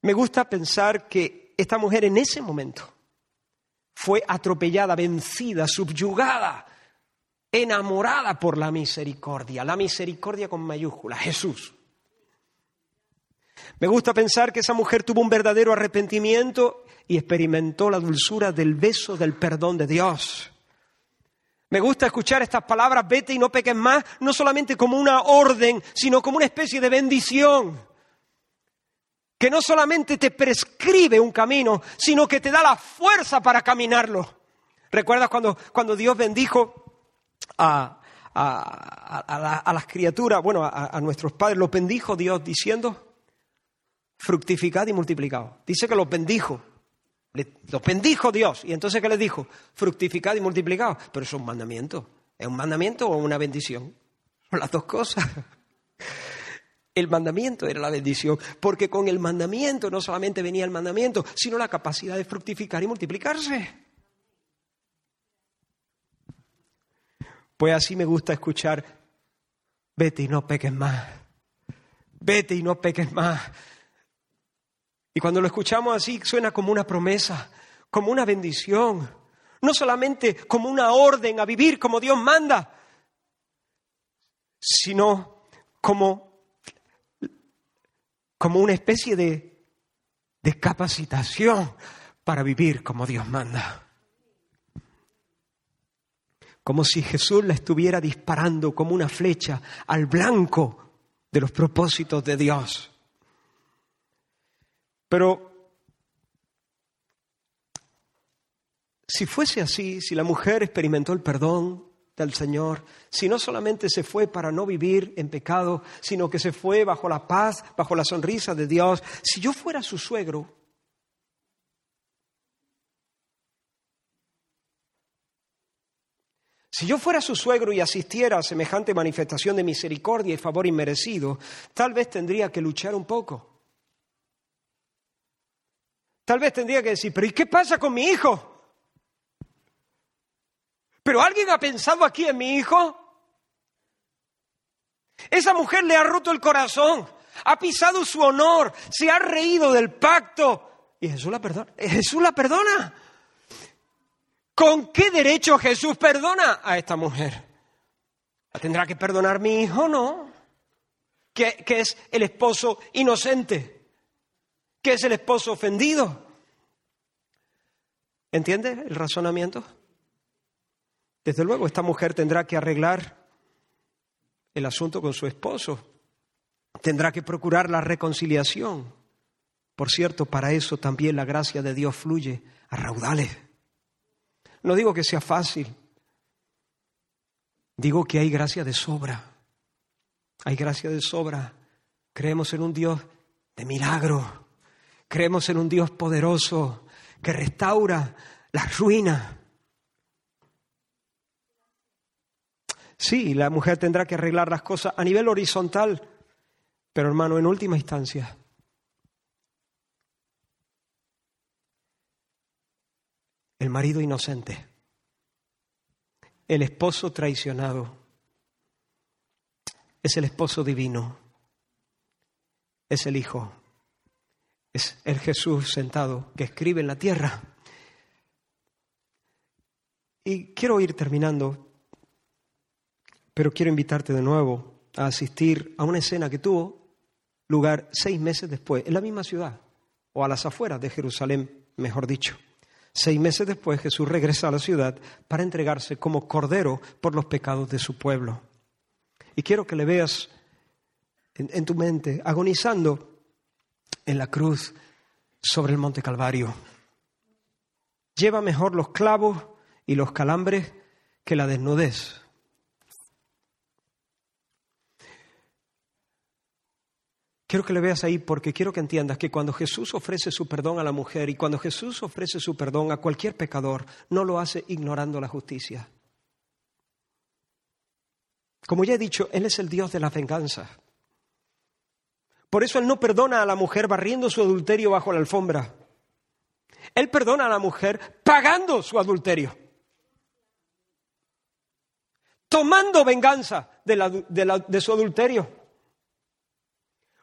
Speaker 1: Me gusta pensar que esta mujer en ese momento fue atropellada, vencida, subyugada, enamorada por la misericordia, la misericordia con mayúscula, Jesús. Me gusta pensar que esa mujer tuvo un verdadero arrepentimiento y experimentó la dulzura del beso del perdón de Dios. Me gusta escuchar estas palabras, vete y no peques más, no solamente como una orden, sino como una especie de bendición, que no solamente te prescribe un camino, sino que te da la fuerza para caminarlo. ¿Recuerdas cuando, Dios bendijo a, las criaturas, bueno, a, nuestros padres, los bendijo Dios diciendo, fructificad y multiplicad? Dice que los bendijo. Los bendijo Dios. Y entonces, ¿qué les dijo? Fructificado y multiplicado. Pero eso es un mandamiento. ¿Es un mandamiento o una bendición? Son las dos cosas. El mandamiento era la bendición, porque con el mandamiento no solamente venía el mandamiento, sino la capacidad de fructificar y multiplicarse. Pues así me gusta escuchar, vete y no peques más, vete y no peques más, y cuando lo escuchamos así, suena como una promesa, como una bendición, no solamente como una orden a vivir como Dios manda, sino como, como una especie de, de capacitación para vivir como Dios manda. Como si Jesús la estuviera disparando como una flecha al blanco de los propósitos de Dios. Pero si fuese así, si la mujer experimentó el perdón del Señor, si no solamente se fue para no vivir en pecado, sino que se fue bajo la paz, bajo la sonrisa de Dios, si yo fuera su suegro, Si yo fuera su suegro y asistiera a semejante manifestación de misericordia y favor inmerecido, tal vez tendría que luchar un poco. Tal vez tendría que decir, pero ¿y qué pasa con mi hijo? ¿Pero alguien ha pensado aquí en mi hijo? Esa mujer le ha roto el corazón, ha pisado su honor, se ha reído del pacto. Y Jesús la perdona. Jesús la perdona. ¿Con qué derecho Jesús perdona a esta mujer? ¿La tendrá que perdonar mi hijo? No. Que, que es el esposo inocente. ¿Qué es el esposo ofendido. ¿Entiende el razonamiento? Desde luego, esta mujer tendrá que arreglar el asunto con su esposo, tendrá que procurar la reconciliación. Por cierto, para eso también la gracia de Dios fluye a raudales. No digo que sea fácil, digo que hay gracia de sobra. Hay gracia de sobra. Creemos en un Dios de milagro. Creemos en un Dios poderoso que restaura las ruinas. Sí, la mujer tendrá que arreglar las cosas a nivel horizontal, pero hermano, en última instancia, el marido inocente, el esposo traicionado, es el esposo divino, es el hijo es el Jesús sentado que escribe en la tierra. Y quiero ir terminando, pero quiero invitarte de nuevo a asistir a una escena que tuvo lugar seis meses después, en la misma ciudad, o a las afueras de Jerusalén, mejor dicho. Seis meses después Jesús regresa a la ciudad para entregarse como cordero por los pecados de su pueblo. Y quiero que le veas en, tu mente agonizando en la cruz sobre el monte Calvario. Lleva mejor los clavos y los calambres que la desnudez. Quiero que le veas ahí porque quiero que entiendas que cuando Jesús ofrece su perdón a la mujer y cuando Jesús ofrece su perdón a cualquier pecador, no lo hace ignorando la justicia. Como ya he dicho, Él es el Dios de la venganza. Por eso Él no perdona a la mujer barriendo su adulterio bajo la alfombra. Él perdona a la mujer pagando su adulterio, tomando venganza de, su adulterio.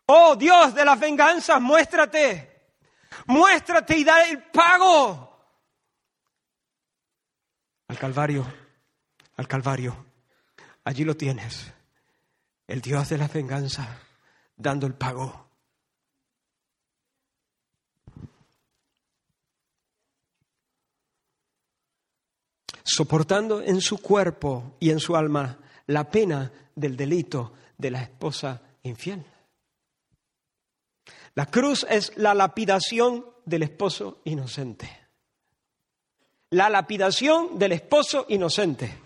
Speaker 1: Oh Dios de las venganzas, muéstrate, muéstrate y da el pago al Calvario, al Calvario. Allí lo tienes, el Dios de las venganzas dando el pago. Soportando en su cuerpo y en su alma la pena del delito de la esposa infiel. La cruz es la lapidación del esposo inocente. La lapidación del esposo inocente.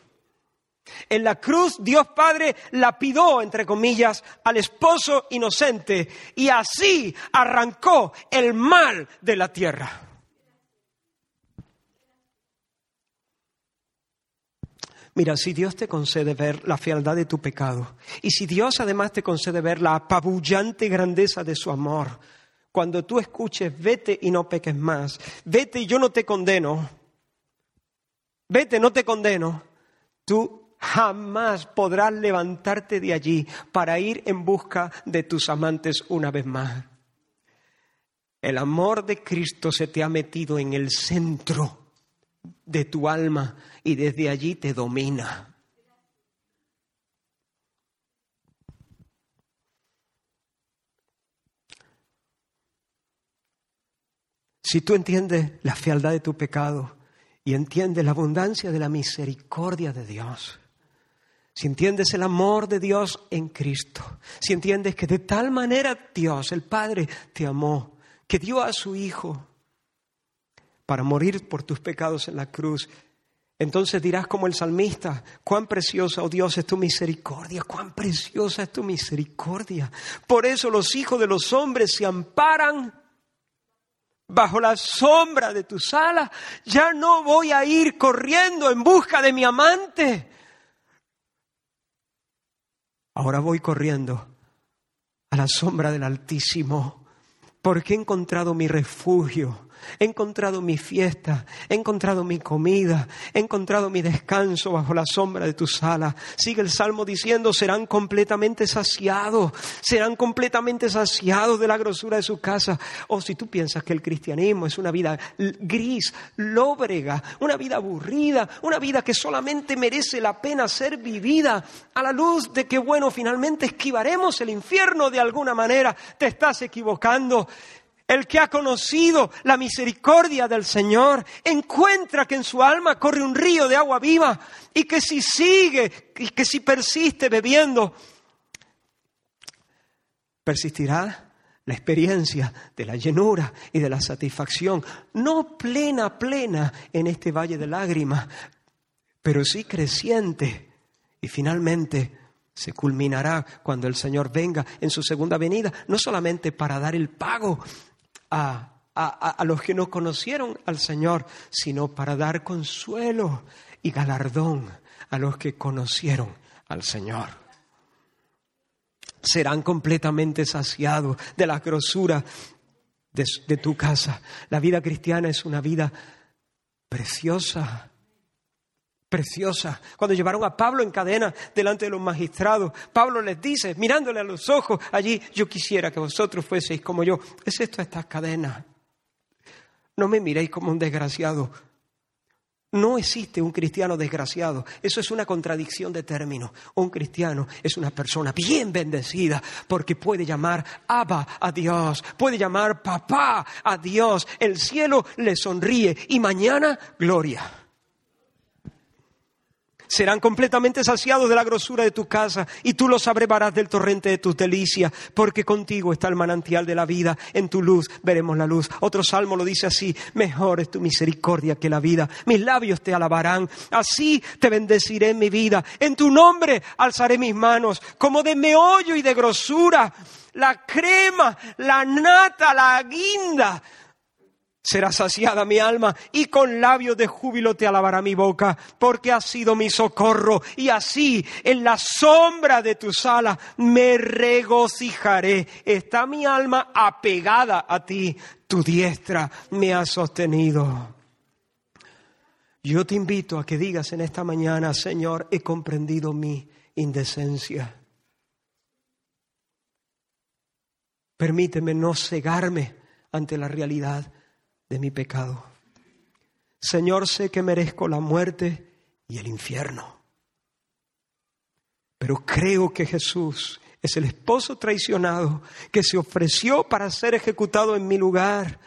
Speaker 1: En la cruz Dios Padre lapidó, entre comillas, al esposo inocente y así arrancó el mal de la tierra. Mira, si Dios te concede ver la fealdad de tu pecado y si Dios además te concede ver la apabullante grandeza de su amor, cuando tú escuches, vete y no peques más, vete y yo no te condeno, vete, no te condeno, tú jamás podrás levantarte de allí para ir en busca de tus amantes una vez más. El amor de Cristo se te ha metido en el centro de tu alma y desde allí te domina. Si tú entiendes la fealdad de tu pecado y entiendes la abundancia de la misericordia de Dios, si entiendes el amor de Dios en Cristo, si entiendes que de tal manera Dios, el Padre, te amó, que dio a su Hijo para morir por tus pecados en la cruz, entonces dirás como el salmista, cuán preciosa, oh Dios, es tu misericordia, cuán preciosa es tu misericordia. Por eso los hijos de los hombres se amparan bajo la sombra de tu sala. Ya no voy a ir corriendo en busca de mi amante Ahora voy corriendo a la sombra del Altísimo, porque he encontrado mi refugio he encontrado mi fiesta, he encontrado mi comida, he encontrado mi descanso bajo la sombra de tu sala. Sigue el salmo diciendo, serán completamente saciados, serán completamente saciados de la grosura de su casa. O oh, si tú piensas que el cristianismo es una vida gris, lóbrega, una vida aburrida, una vida que solamente merece la pena ser vivida a la luz de que, bueno, finalmente esquivaremos el infierno de alguna manera, te estás equivocando. El que ha conocido la misericordia del Señor encuentra que en su alma corre un río de agua viva y que si sigue y que si persiste bebiendo, persistirá la experiencia de la llenura y de la satisfacción, no plena, plena en este valle de lágrimas, pero sí creciente y finalmente se culminará cuando el Señor venga en su segunda venida, no solamente para dar el pago a, los que no conocieron al Señor, sino para dar consuelo y galardón a los que conocieron al Señor serán completamente saciados de la grosura de, tu casa. La vida cristiana es una vida preciosa, preciosa. Cuando llevaron a Pablo en cadena delante de los magistrados, Pablo les dice, mirándole a los ojos, allí, yo quisiera que vosotros fueseis como yo. Es esto estas cadenas. No me miréis como un desgraciado. No existe un cristiano desgraciado. Eso es una contradicción de términos. Un cristiano es una persona bien bendecida porque puede llamar Abba a Dios, puede llamar Papá a Dios. El cielo le sonríe y mañana gloria. Serán completamente saciados de la grosura de tu casa y tú los abrevarás del torrente de tus delicias, porque contigo está el manantial de la vida. En tu luz veremos la luz. Otro salmo lo dice así, mejor es tu misericordia que la vida. Mis labios te alabarán, así te bendeciré en mi vida. En tu nombre alzaré mis manos, como de meollo y de grosura, la crema, la nata, la guinda será saciada mi alma, y con labios de júbilo te alabará mi boca, porque has sido mi socorro, y así en la sombra de tu sala, me regocijaré. Está mi alma apegada a ti, tu diestra me ha sostenido. Yo te invito a que digas en esta mañana, Señor, he comprendido mi indecencia. Permíteme no cegarme ante la realidad de mi pecado. Señor, sé que merezco la muerte y el infierno. Pero creo que Jesús es el esposo traicionado que se ofreció para ser ejecutado en mi lugar.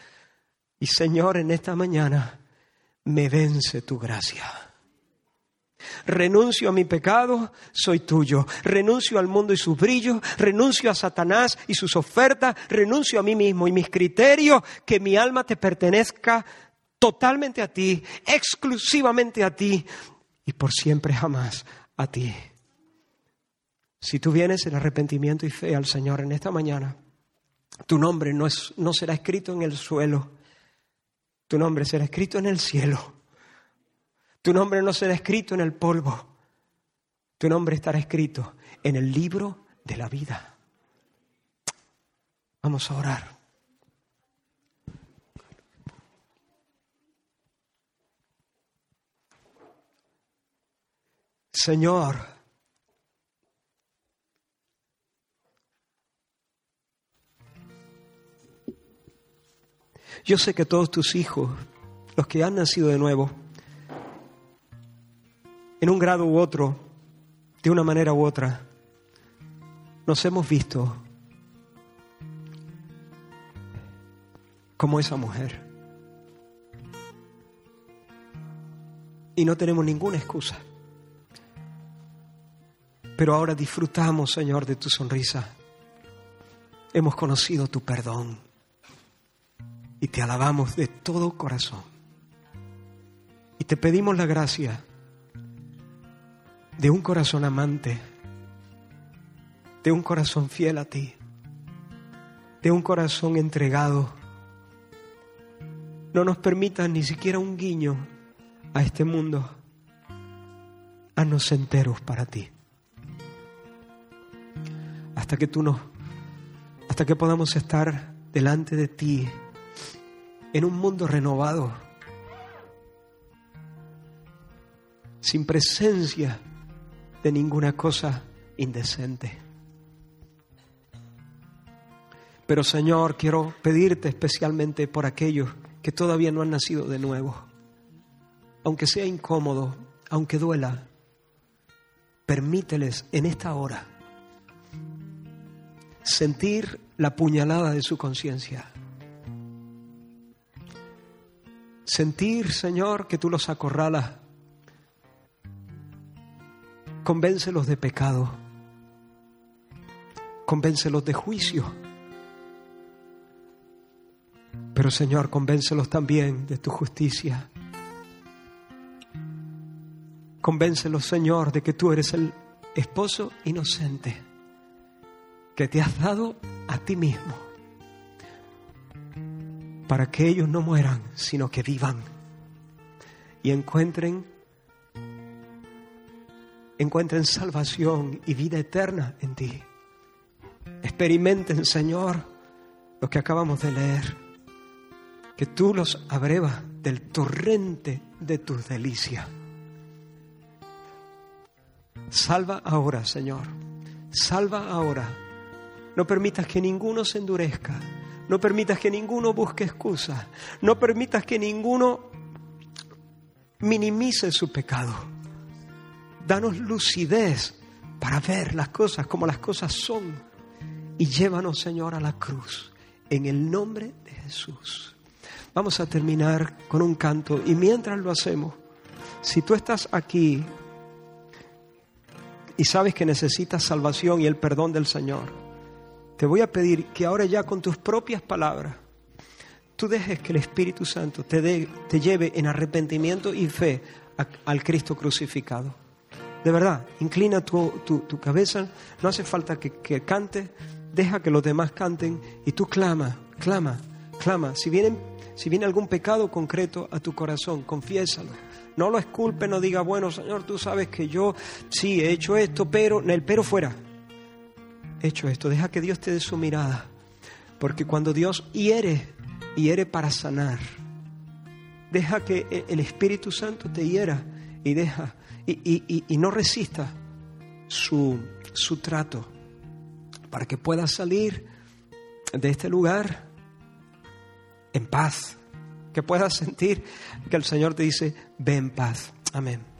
Speaker 1: Y Señor, en esta mañana me vence tu gracia. Renuncio a mi pecado, soy tuyo. Renuncio al mundo y sus brillos. Renuncio a Satanás y sus ofertas. Renuncio a mí mismo y mis criterios. Que mi alma te pertenezca totalmente a ti, exclusivamente a ti y por siempre jamás a ti. Si tú vienes en arrepentimiento y fe al Señor en esta mañana, tu nombre no, es, no será escrito en el suelo, tu nombre será escrito en el cielo tu nombre no será escrito en el polvo. Tu nombre estará escrito en el libro de la vida. Vamos a orar. Señor, yo sé que todos tus hijos, los que han nacido de nuevo, en un grado u otro, de una manera u otra, nos hemos visto como esa mujer. Y no tenemos ninguna excusa. Pero ahora disfrutamos, Señor, de tu sonrisa. Hemos conocido tu perdón y te alabamos de todo corazón. Y te pedimos la gracia de un corazón amante, de un corazón fiel a ti, de un corazón entregado. No nos permitas ni siquiera un guiño a este mundo. a nos enteros para ti. Hasta que tú nos, hasta que podamos estar delante de ti en un mundo renovado, sin presencia de ninguna cosa indecente. Pero Señor, quiero pedirte especialmente por aquellos que todavía no han nacido de nuevo. Aunque sea incómodo, aunque duela, permíteles en esta hora sentir la puñalada de su conciencia. Sentir, Señor, que tú los acorralas Convéncelos de pecado. Convéncelos de juicio. Pero Señor, convéncelos también de tu justicia. Convéncelos, Señor, de que tú eres el esposo inocente que te has dado a ti mismo para que ellos no mueran, sino que vivan y encuentren encuentren salvación y vida eterna en ti. Experimenten, Señor, lo que acabamos de leer, que tú los abrevas del torrente de tus delicias. Salva ahora, Señor, salva ahora. No permitas que ninguno se endurezca, no permitas que ninguno busque excusas, no permitas que ninguno minimice su pecado Danos lucidez para ver las cosas como las cosas son. Y llévanos, Señor, a la cruz. En el nombre de Jesús. Vamos a terminar con un canto. Y mientras lo hacemos, si tú estás aquí y sabes que necesitas salvación y el perdón del Señor, te voy a pedir que ahora ya con tus propias palabras, tú dejes que el Espíritu Santo te, te lleve en arrepentimiento y fe al Cristo crucificado. De verdad, inclina tu, tu, cabeza, no hace falta que, cante, deja que los demás canten y tú clama, clama, clama. Si, si viene algún pecado concreto a tu corazón, confiésalo. No lo esculpe, no diga, bueno, Señor, tú sabes que yo sí he hecho esto, pero, el pero fuera. He hecho esto, deja que Dios te dé su mirada. Porque cuando Dios hiere, hiere para sanar. Deja que e, el Espíritu Santo te hiera y deja y, y, no resista su, trato para que pueda salir de este lugar en paz, que puedas sentir que el Señor te dice, ve en paz. Amén.